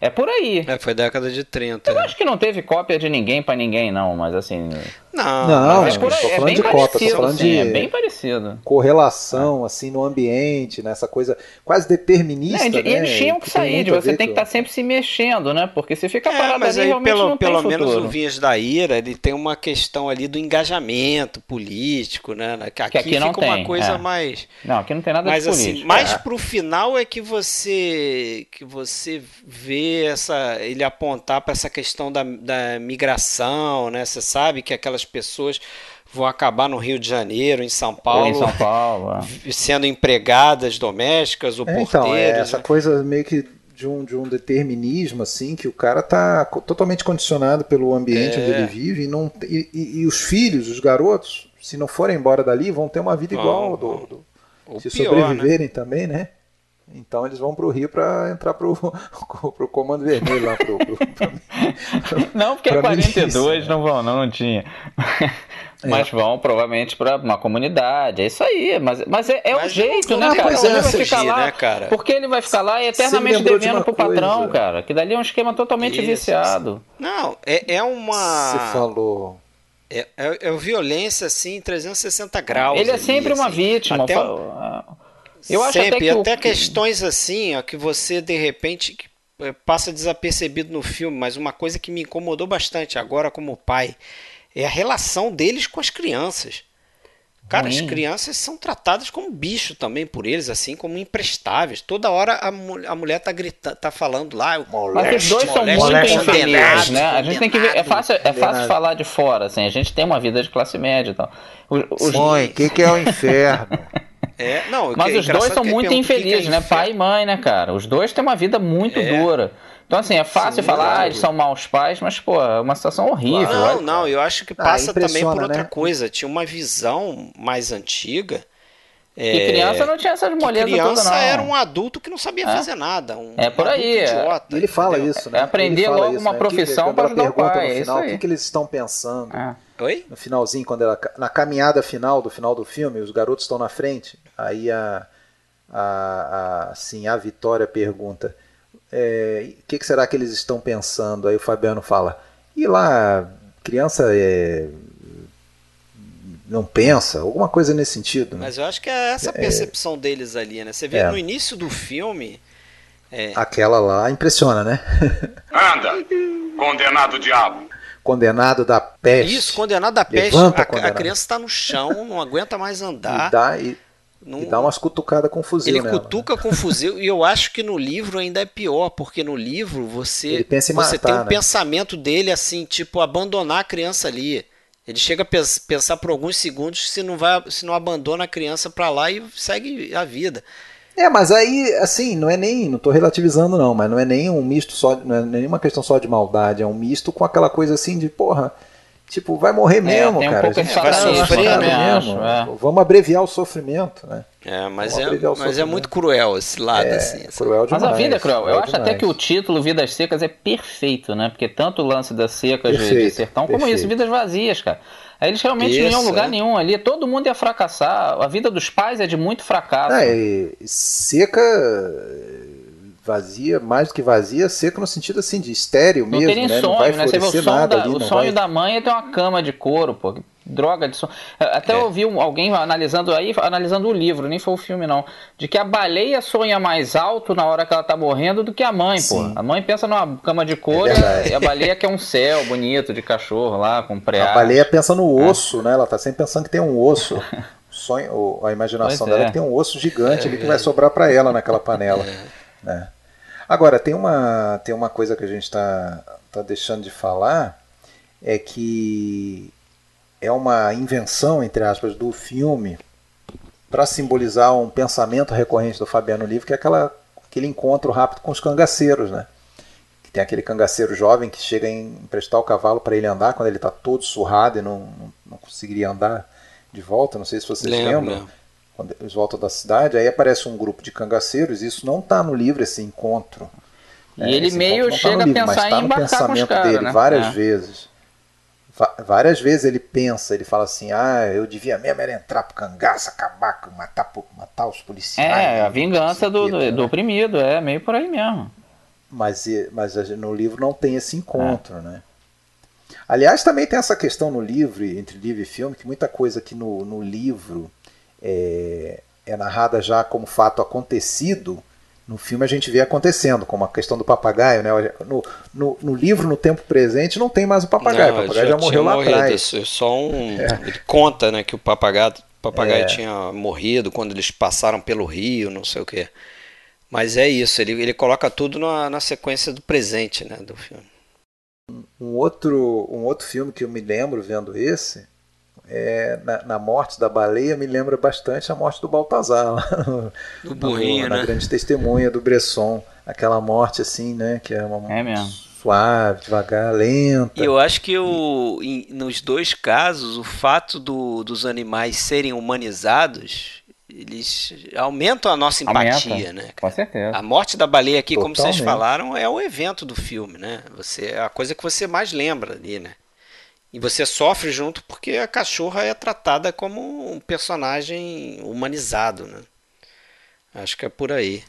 É por aí. É, foi década de 30. Eu é. acho que não teve cópia de ninguém para ninguém, não, mas assim. Não, não, mas por aí, tô é falando é de cota, tô falando sim, de é bem parecido. correlação, é. assim, no ambiente, nessa coisa quase determinista. Não, né? eles tinham que, que sair, de você tem que estar tá sempre se mexendo, né? Porque se fica parado mas ali, aí, pelo, não pelo tem menos o Vinhas da Ira, ele tem uma questão ali do engajamento político, né? Que aqui, que aqui não fica tem, uma coisa mais. Não, aqui não tem nada mas, de político. Assim, mais pro final é que você que você vê essa ele apontar para essa questão da, da migração, né? Você sabe que aquelas pessoas vão acabar no Rio de Janeiro, em São Paulo, em São Paulo é. (laughs) sendo empregadas domésticas ou é. Então, é essa né? coisa meio que de um, de um determinismo assim que o cara tá totalmente condicionado pelo ambiente é. onde ele vive e, não, e, e, e, os filhos, os garotos, se não forem embora dali, vão ter uma vida igual do, do se pior, sobreviverem né? também, né? Então eles vão para o Rio para entrar para o (laughs) Comando Vermelho lá. Pro, pro, pro, (laughs) não, porque 42 milícia. não vão, não, não tinha. É. Mas vão provavelmente para uma comunidade, é isso aí. Mas, mas é, é o jeito, né, cara? Ele vai ficar lá, né, cara? Porque ele vai ficar lá eternamente devendo pro coisa. patrão, cara. Que dali é um esquema totalmente isso, viciado. Não, é, é uma. Você falou. É, é, é violência assim, 360 graus. Ele é sempre ali, uma assim. vítima. Até um... Eu acho Sempre, até, que até questões assim, ó, que você de repente eh, passa desapercebido no filme, mas uma coisa que me incomodou bastante agora como pai é a relação deles com as crianças. Cara, as crianças são tratadas como bicho também por eles, assim, como imprestáveis. Toda hora a, mu a mulher tá gritando, tá falando lá. Moleste, Mas os dois são muito infelizes, né? A gente tem que ver. É fácil, é fácil falar de fora, assim. A gente tem uma vida de classe média e tal. Os, Mãe, o que, que é o inferno? (laughs) É, não, Mas é os dois são muito infelizes, que é né? Pai e mãe, né, cara? Os dois têm uma vida muito é. dura. Então, assim, é fácil Sim, falar, ah, eles são maus pais, mas, pô, é uma situação horrível. Não, olha. não, eu acho que ah, passa ah, também por outra né? coisa. Tinha uma visão mais antiga É, que criança não tinha essas molezas criança toda, não. era um adulto que não sabia é. fazer nada. Um, é por aí. É. Idiota, ele fala entendeu? isso, né? É aprender logo isso, uma né? profissão para ajudar o pai. No final, é o que, que, eles estão pensando? É. Oi? No finalzinho, quando ela, na caminhada final do final do filme, os garotos estão na frente. Aí a, a, a, assim, a Vitória pergunta: é, o que, que será que eles estão pensando? Aí o Fabiano fala: e lá, criança é não pensa, alguma coisa nesse sentido. Né? Mas eu acho que é essa é. percepção é, deles ali, né? Você vê é. no início do filme. É... Aquela lá impressiona, né? (laughs) Anda, condenado diabo. Condenado da peste. Isso, condenado da peste. A, a, criança está no chão, não aguenta mais andar. E dá, e, não... e dá umas cutucadas com fuzil. Ele nela, cutuca né? com fuzil e eu acho que no livro ainda é pior, porque no livro você, você matar, tem um né? pensamento dele assim, tipo, abandonar a criança ali. Ele chega a pensar por alguns segundos se não vai, se não abandona a criança para lá e segue a vida. É, mas aí, assim, não é nem, não tô relativizando não, mas não é nem um misto só, não é nenhuma questão só de maldade, é um misto com aquela coisa assim de, porra, Tipo, vai morrer é, mesmo, é, cara. Um a gente vai sofrer mesmo. É. Vamos abreviar o sofrimento, né? É, mas, é, mas é muito cruel esse lado, é, assim. Cruel demais, mas a vida é cruel. cruel Eu acho demais. até que o título Vidas Secas é perfeito, né? Porque tanto o lance das secas perfeito, de, sertão, como isso, Vidas Vazias, cara. Aí eles realmente isso, não iam lugar é. nenhum ali. Todo mundo ia fracassar. A vida dos pais é de muito fracasso. É, seca vazia, mais do que vazia, seca no sentido assim de estéreo não mesmo, tem né? Sonho, não vai né? Você vê o sonho, nada da, ali, o sonho vai... da mãe é ter uma cama de couro, pô. Droga de sonho. Até é. ouvi alguém analisando aí, analisando o livro, nem foi o filme não, de que a baleia sonha mais alto na hora que ela tá morrendo do que a mãe, Sim. pô. A mãe pensa numa cama de couro é e a baleia quer um céu bonito de cachorro lá, com pré A baleia pensa no é. osso, é. né? Ela tá sempre pensando que tem um osso. (laughs) sonho, a imaginação dela é que tem um osso gigante ali que vai sobrar para ela naquela panela, né? Agora, tem uma, tem uma coisa que a gente está tá deixando de falar, é que é uma invenção, entre aspas, do filme para simbolizar um pensamento recorrente do Fabiano Livre, que é aquela, aquele encontro rápido com os cangaceiros, né? Que tem aquele cangaceiro jovem que chega a emprestar o cavalo para ele andar quando ele está todo surrado e não, não, não, conseguiria andar de volta. Não sei se vocês lembram. lembram quando eles voltam da cidade, aí aparece um grupo de cangaceiros, isso não está no livro, esse encontro. E é, ele meio tá chega livro, a pensar tá em embarcar pensamento cara, dele né? várias é. vezes. várias vezes ele pensa, ele fala assim, ah, eu devia mesmo era entrar pro cangaço, acabar, matar, matar os policiais. É, a vingança do, do, do, oprimido, é meio por aí mesmo. Mas, mas no livro não tem esse encontro, é. né? Aliás, também tem essa questão no livro, entre livro e filme, que muita coisa que no, no livro é, é narrada já como fato acontecido, no filme a gente vê acontecendo, como a questão do papagaio, né? No, no, no livro, no tempo presente, não tem mais o papagaio. Não, o papagaio já, já morreu lá morrido, atrás. É só um. É. Ele conta, né, que o papagaio, papagaio é. tinha morrido quando eles passaram pelo rio, não sei o quê. Mas é isso, ele, ele coloca tudo na, na sequência do presente, né, do filme. Um outro, um outro filme que eu me lembro vendo esse é, na, na, morte da baleia me lembra bastante a morte do Baltazar, lá no, do burrinho, no, na né? grande testemunha do Bresson. Aquela morte assim, né? Que é uma é mesmo. suave, devagar, lenta. E eu acho que o, em, nos dois casos, o fato do, dos animais serem humanizados eles aumentam a nossa empatia, Aumenta, né? Com certeza. A morte da baleia aqui, Totalmente. como vocês falaram, é o evento do filme, né? Você, é a coisa que você mais lembra ali, né? E você sofre junto porque a cachorra é tratada como um personagem humanizado, né? Acho que é por aí.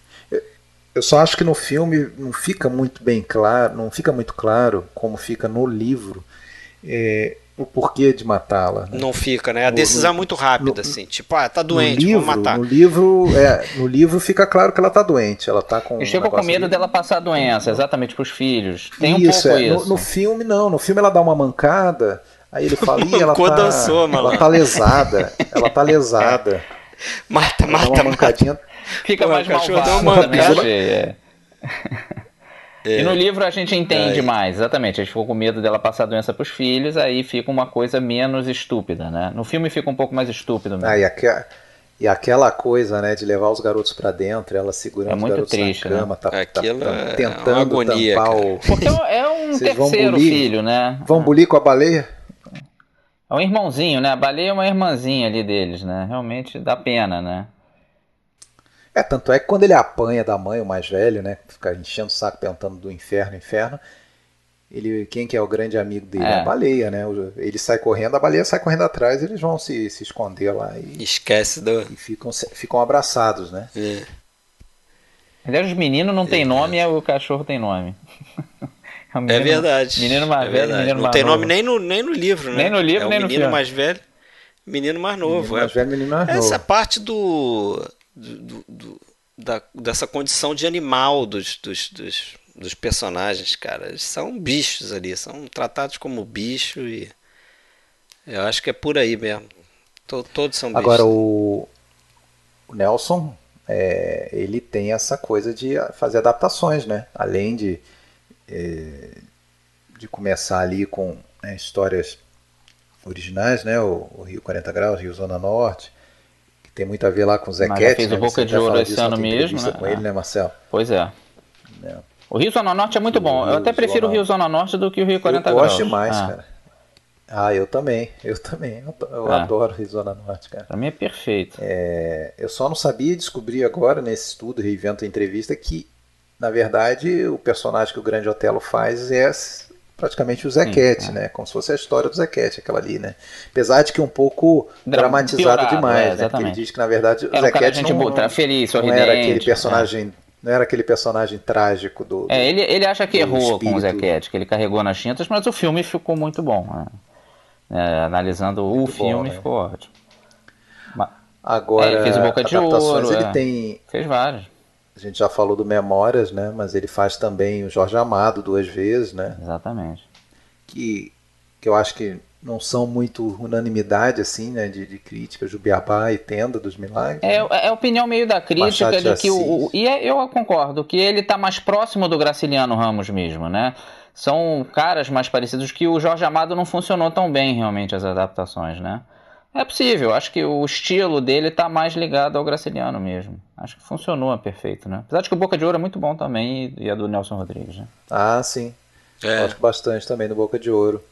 Eu só acho que no filme não fica muito bem claro, não fica muito claro como fica no livro é, o porquê de matá-la. Né? Não fica, né? A decisão no, é muito rápida, no, assim. Tipo, ah, tá doente, livro, vamos matar. No livro, é, no livro fica claro que ela tá doente. Ela tá com. E chega um com medo dela passar a doença, exatamente pros filhos. Tem um isso, pouco é. isso. No, no, filme, não. No filme ela dá uma mancada, aí ele fala, ih, ela (laughs) tá. Dançou, ela tá lesada. Ela tá lesada. (laughs) mata, mata, uma mancadinha. Fica Pô, mais malvado. Né? É. (laughs) É. E no livro a gente entende é. mais, exatamente. A gente ficou com medo dela passar a doença para os filhos, aí fica uma coisa menos estúpida, né? No filme fica um pouco mais estúpido mesmo. Ah, e, aqua, e aquela coisa, né, de levar os garotos para dentro, ela segurando é muito os garotos triste, na cama, né? tá, tá, tá, é tentando agonia, tampar cara. o... Porque é um Vocês terceiro filho, né? Vão bulir com a baleia? É um irmãozinho, né? A baleia é uma irmãzinha ali deles, né? Realmente dá pena, né? É, tanto é que quando ele apanha da mãe, o mais velho, né? Fica enchendo o saco perguntando do inferno, inferno. Ele, quem que é o grande amigo dele? É. A baleia, né? Ele sai correndo, a baleia sai correndo atrás, eles vão se, se esconder lá e. Esquece do. E ficam, ficam abraçados, né? É. Aliás, os meninos não tem é. nome e o cachorro tem nome. (laughs) É, menino, é verdade. Menino mais é velho, menino não mais tem novo. nome nem no, nem no livro, né? Nem no livro, é nem no filme. Menino mais velho, menino mais novo. Menino mais velho, menino mais Essa novo. Essa parte do, do, do da, dessa condição de animal dos, dos, dos, dos, personagens, cara. Eles são bichos ali, são tratados como bicho e eu acho que é por aí mesmo. Todos são bichos. Agora o, o Nelson, é, ele tem essa coisa de fazer adaptações, né? Além de, é, de começar ali com né, histórias originais, né? O, o, Rio 40 Graus, Rio Zona Norte, tem muito a ver lá com o Zequete. fez né? o Boca de Ouro esse ano mesmo, né? com ele, né, Marcelo? Pois é. é. O Rio Zona Norte é muito bom. Rio, eu até prefiro Zona... o Rio Zona Norte do que o Rio 40 eu Graus. Eu gosto demais, ah. cara. Ah, eu também, eu também. Eu, eu ah. adoro Rio Zona Norte, cara. Pra mim é perfeito. É, eu só não sabia descobrir agora, nesse estudo, revento a entrevista, que, na verdade, o personagem que o Grande Otelo faz é praticamente o Zequete, é. né? Como se fosse a história do Zequete, aquela ali, né? Apesar de que um pouco dramatizado piorado, demais, é, né? Porque ele diz que, na verdade, o Zequete um não, não, feliz, não era aquele personagem... Não era aquele personagem trágico do. do é, ele, ele acha que errou espírito. com o Zequete, que ele carregou nas tintas, mas o filme ficou muito bom. Né? É, analisando muito o filme, bom, né? ficou ótimo. Agora, é, ele fez o Boca de Ouro. Ele é. tem. Fez vários. A gente já falou do Memórias, né? Mas ele faz também o Jorge Amado duas vezes, né? Exatamente. Que, que eu acho que não são muito unanimidade, assim, né? De, de críticas, do Beabá e Tenda dos Milagres. É, né? é a opinião meio da crítica de, que o, o. E eu concordo, que ele está mais próximo do Graciliano Ramos mesmo, né? São caras mais parecidos que o Jorge Amado não funcionou tão bem realmente as adaptações, né? É possível, acho que o estilo dele está mais ligado ao Graciliano mesmo. Acho que funcionou perfeito, né? Apesar de que o Boca de Ouro é muito bom também e é do Nelson Rodrigues, né? Ah, sim. É. Gosto bastante também do Boca de Ouro.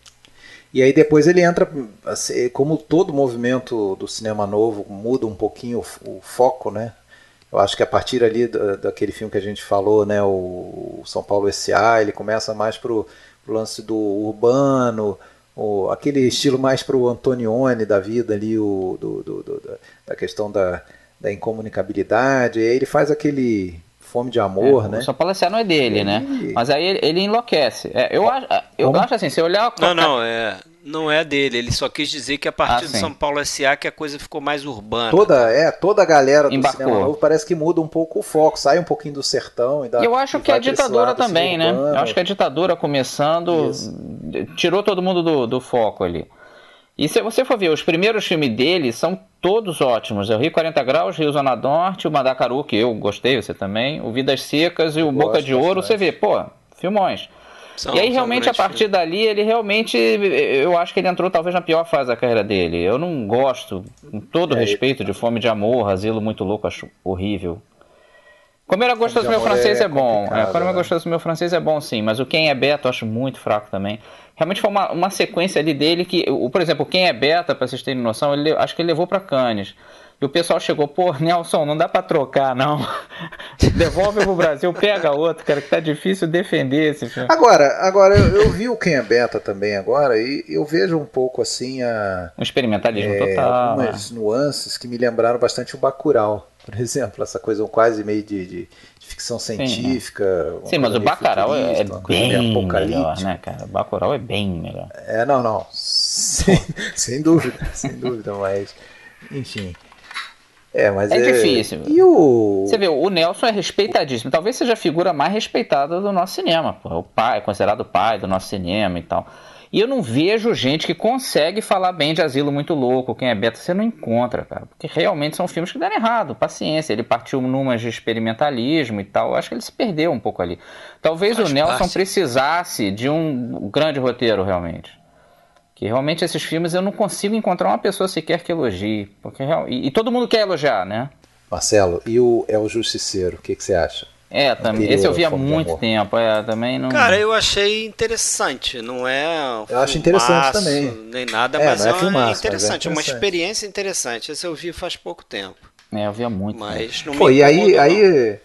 E aí depois ele entra, assim, como todo movimento do cinema novo muda um pouquinho o, o foco, né? Eu acho que a partir ali da, daquele filme que a gente falou, né, o São Paulo S.A., ele começa mais pro, pro lance do urbano, o, aquele estilo mais pro Antonioni da vida ali, o, do, do, do da questão da, da incomunicabilidade, e aí ele faz aquele fome de amor, é, né? O São não é dele, né? Mas aí ele, ele enlouquece. É, eu, acho, eu acho assim, se olhar... Não, não, é não é dele. Ele só quis dizer que a partir ah, do São Paulo S.A. que a coisa ficou mais urbana. Toda, é, toda a galera do Embarcou. cinema novo parece que muda um pouco o foco, sai um pouquinho do sertão e dá. Eu acho que a ditadura também, né? Eu acho que a ditadura começando Isso. tirou todo mundo do, do foco ali. E se você for ver, os primeiros filmes dele são todos ótimos. É o Rio 40 Graus, Rio Zona Norte, o Mandacaru, que eu gostei, você também, o Vidas Secas e o Boca de Ouro, bastante. você vê, pô, filmões. São, e aí, realmente, a partir dali, ele realmente. Eu acho que ele entrou talvez na pior fase da carreira dele. Eu não gosto, com todo é, respeito, de Fome de Amor, Asilo Muito Louco, acho horrível. Como era gostoso meu francês é, é bom. É, como era né? gostoso meu francês é bom, sim. Mas o Quem é Beta eu acho muito fraco também. Realmente foi uma, uma sequência ali dele que. O, por exemplo, Quem é Beta, para vocês terem noção, ele, acho que ele levou para Cannes. E o pessoal chegou, pô, Nelson, não dá para trocar, não. (laughs) Devolve pro Brasil, pega outro, cara, que tá difícil defender esse filme. Agora, agora eu, eu vi o Quem é Beta também agora e eu vejo um pouco assim a. Um experimentalismo é, total. Algumas né? nuances que me lembraram bastante o Bacurau, por (laughs) exemplo, essa coisa quase meio de, de, ficção científica. Sim, né? Sim mas o Bacurau é, é bem melhor, né, cara? O Bacurau é bem melhor. É, não, não. (laughs) Sem, sem dúvida, sem dúvida, mas. Enfim. É, mas é, é, difícil. E o... Você vê, o Nelson é respeitadíssimo. Talvez seja a figura mais respeitada do nosso cinema. Pô. O pai, é considerado o pai do nosso cinema e tal. E eu não vejo gente que consegue falar bem de Asilo Muito Louco, quem é beta, você não encontra, cara. Porque realmente são filmes que deram errado, paciência. Ele partiu numa de experimentalismo e tal. Eu acho que ele se perdeu um pouco ali. Talvez Faz o Nelson parte. precisasse de um grande roteiro, realmente. Que realmente esses filmes eu não consigo encontrar uma pessoa sequer que elogie. Porque, e, e todo mundo quer elogiar, né? Marcelo, e o É o Justiceiro? O que, que você acha? É, também. Esse eu vi há muito tempo. É, também não. Cara, eu achei interessante. Não é. Um eu acho interessante também. Nem nada, é, mas é, é, filmaço, interessante. Mas é interessante. Uma experiência interessante. Esse eu vi faz pouco tempo. É, eu via muito. Mas não Pô, e aí, aí,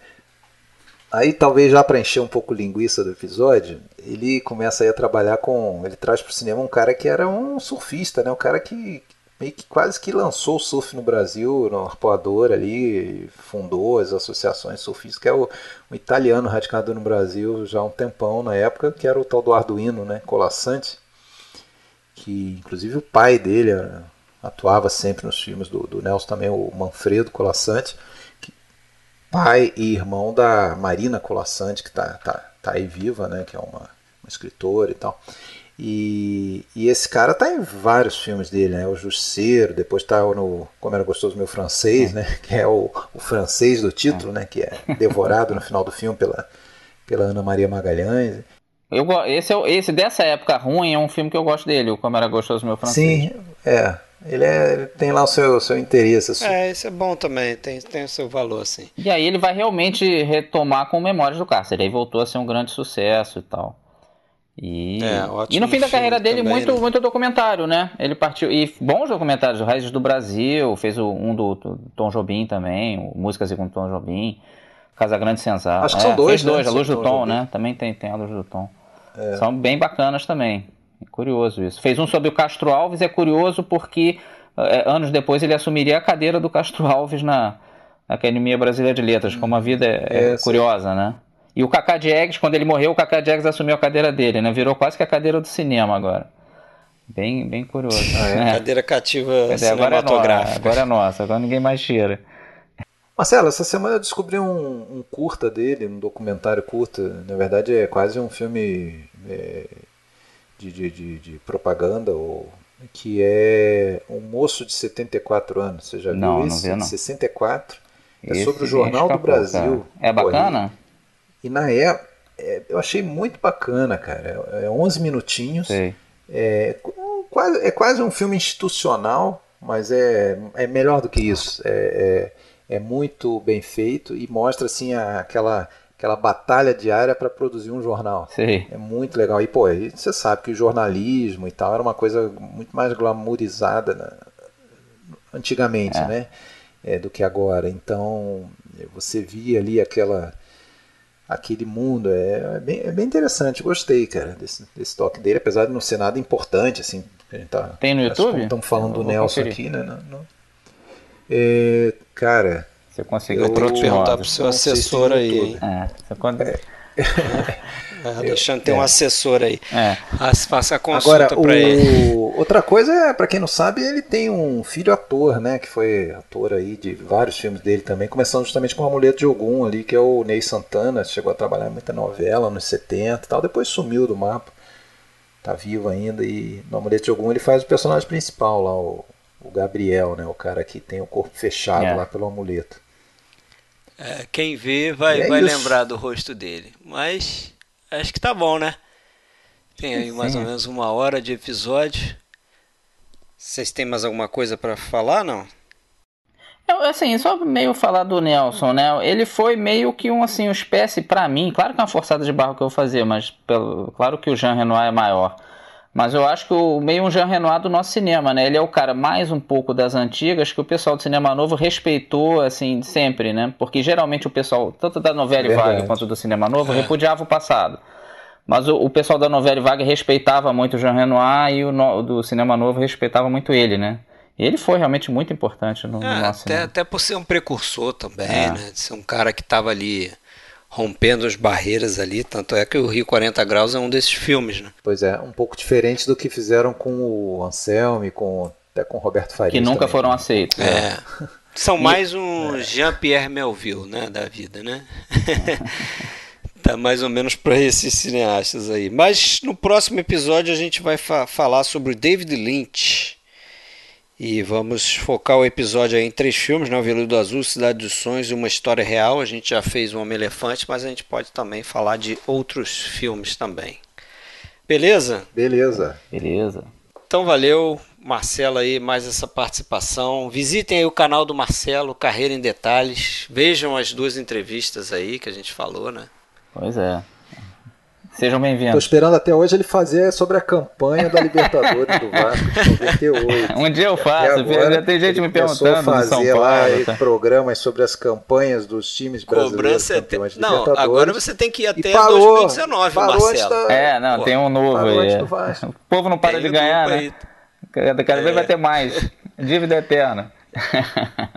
aí talvez já para encher um pouco linguiça do episódio, ele começa a trabalhar com, ele traz para o cinema um cara que era um surfista, né? Um cara que meio que quase que lançou o surf no Brasil, no arpoador ali, fundou as associações surfistas, que é o, um italiano radicado no Brasil já há um tempão na época, que era o tal do Arduino, né? Colassante, que inclusive o pai dele era, atuava sempre nos filmes do, do Nelson também, o Manfredo Colassante, que, pai e irmão da Marina Colassante, que está tá, tá aí viva, né? Que é uma, uma escritora e tal. E, e, esse cara tá em vários filmes dele, né? O Jusceiro, depois tá no Como Era Gostoso Meu Francês, né? (laughs) Que é o, o francês do título, né? Que é devorado no final do filme pela, pela Ana Maria Magalhães. Eu, esse, é, esse dessa época ruim é um filme que eu gosto dele, o Como Era Gostoso Meu Francês. Sim, é. Ele, é, ele tem lá o seu, seu interesse. Assim. É, esse é bom também, tem, tem o seu valor, assim. E aí ele vai realmente retomar com Memórias do Cárcere, aí voltou a ser um grande sucesso e tal. E, é, e no fim da carreira dele, também, muito, né? muito documentário, né? Ele partiu. E bons documentários, Raízes do Brasil, fez o, um do, do, Tom Jobim também, Músicas com Tom Jobim, Casa Grande Senzala. Acho que é, são dois, fez dois, né? A Luz do Tom, Tom né? Também tem, tem a Luz do Tom. É. São bem bacanas também. É curioso isso. Fez um sobre o Castro Alves, é curioso porque é, anos depois ele assumiria a cadeira do Castro Alves na Academia Brasileira de Letras, como a vida é, é curiosa, né? E o Kaká Diegues, quando ele morreu, o Kaká Diegues assumiu a cadeira dele, né? Virou quase que a cadeira do cinema agora. Bem, bem curioso. Ah, é? (laughs) é. Cadeira cativa cinematográfica. Agora é, agora é nossa, agora ninguém mais tira. Marcelo, essa semana eu descobri um, um, curta dele, um documentário curta. Na verdade, é quase um filme é, de, de, de, de, propaganda, ou, que é Um Moço de 74 anos. Você já não, viu isso? Não vi, não. De 64. É esse sobre o Jornal do Brasil. É bacana? E na época, é, eu achei muito bacana, cara. É 11 minutinhos. Sei. É, quase, é quase um filme institucional, mas é, é melhor do que isso. É, é, é muito bem feito e mostra assim a, aquela aquela batalha diária para produzir um jornal. Sim. É muito legal. E, pô, você sabe que o jornalismo e tal era uma coisa muito mais glamourizada né? antigamente, é. né? É, do que agora. Então, você via ali aquela aquele mundo. É, é, bem, é bem interessante, gostei, cara, desse, desse toque dele, apesar de não ser nada importante, assim. Tá, Tem no YouTube? Estamos falando do Nelson conferir. aqui, né? Não, não. É, cara. Você conseguiu eu perguntar pro seu assessor aí, hein? É, você quando... é. É, (laughs) Alexandre tem é. um assessor aí. É. Faça a consulta para ele. Outra coisa é, para quem não sabe, ele tem um filho ator, né? Que foi ator aí de vários filmes dele também, começando justamente com o Amuleto de Ogum ali, que é o Ney Santana, chegou a trabalhar em muita novela nos 70 e tal, depois sumiu do mapa. Tá vivo ainda e no Amuleto de Ogum ele faz o personagem principal lá, o, o Gabriel, né? O cara que tem o corpo fechado é. lá pelo amuleto. É, quem vê vai, é vai lembrar do rosto dele. Mas acho que tá bom, né? Tem aí mais ou menos uma hora de episódio. Vocês têm mais alguma coisa para falar, não? Eu, assim, só meio falar do Nelson, né? Ele foi meio que um assim, uma espécie para mim, claro que é uma forçada de barro que eu vou fazer, mas pelo, claro que o Jean Renoir é maior. Mas eu acho que o meio um Jean Renoir do nosso cinema, né? Ele é o cara mais um pouco das antigas que o pessoal do cinema novo respeitou assim sempre, né? Porque geralmente o pessoal, tanto da novela e vaga quanto do cinema novo, é. repudiava o passado. Mas o, o, pessoal da novela Vaga respeitava muito o Jean Renoir e o no, do Cinema Novo respeitava muito ele, né? E ele foi realmente muito importante no, é, no nosso até, até por ser um precursor também, é. né? De ser um cara que estava ali rompendo as barreiras ali, tanto é que o Rio 40 Graus é um desses filmes, né? Pois é, um pouco diferente do que fizeram com o Anselmo e com, até com o Roberto Farias. Que nunca também, foram né? aceitos. É. é. São mais um é. Jean-Pierre Melville, né, da vida, né? (laughs) Tá mais ou menos para esses cineastas aí. Mas no próximo episódio a gente vai fa falar sobre David Lynch. E vamos focar o episódio em três filmes, né? O Veludo Azul, Cidade dos Sonhos e Uma História Real. A gente já fez o Homem Elefante, mas a gente pode também falar de outros filmes também. Beleza? Beleza. Beleza. Então valeu, Marcelo aí, mais essa participação. Visitem aí o canal do Marcelo, Carreira em Detalhes. Vejam as duas entrevistas aí que a gente falou, né? Pois é. Sejam bem-vindos. Tô esperando até hoje ele fazer sobre a campanha da Libertadores do Vasco de 98. (laughs) um dia eu faço, agora, já tem gente me perguntando. A fazer lá tá? programas sobre as campanhas dos times brasileiros Cobrança de Não, agora você tem que ir até parou, 2019, parou Marcelo. É, não, Pô, tem um novo aí. O povo não para tem de ganhar, né? Cada, cada é. vez vai ter mais. (laughs) Dívida eterna.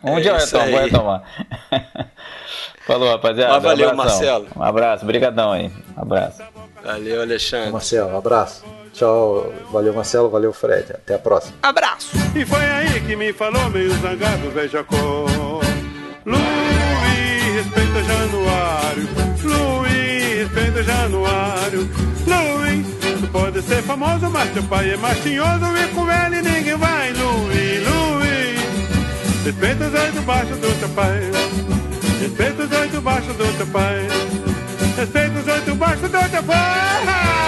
um é dia vai tomar. (laughs) Falou, rapaziada. Mas valeu, um Marcelo. Um abraço, brigadão aí. Um abraço. Valeu, Alexandre. Marcelo, um abraço. Tchau, valeu Marcelo, valeu Fred. Até a próxima. Abraço. E foi aí que me falou meio zangado, veja cor. Luiz, respeita Januário. Luiz, respeita Januário. Luiz, tu pode ser famoso, mas teu pai é machinhoso e com ele ninguém vai. Luiz, Luiz, respeita os olhos baixo do teu pai. Respeita os oito baixos do teu pai. Respeita os oito baixos do teu pai.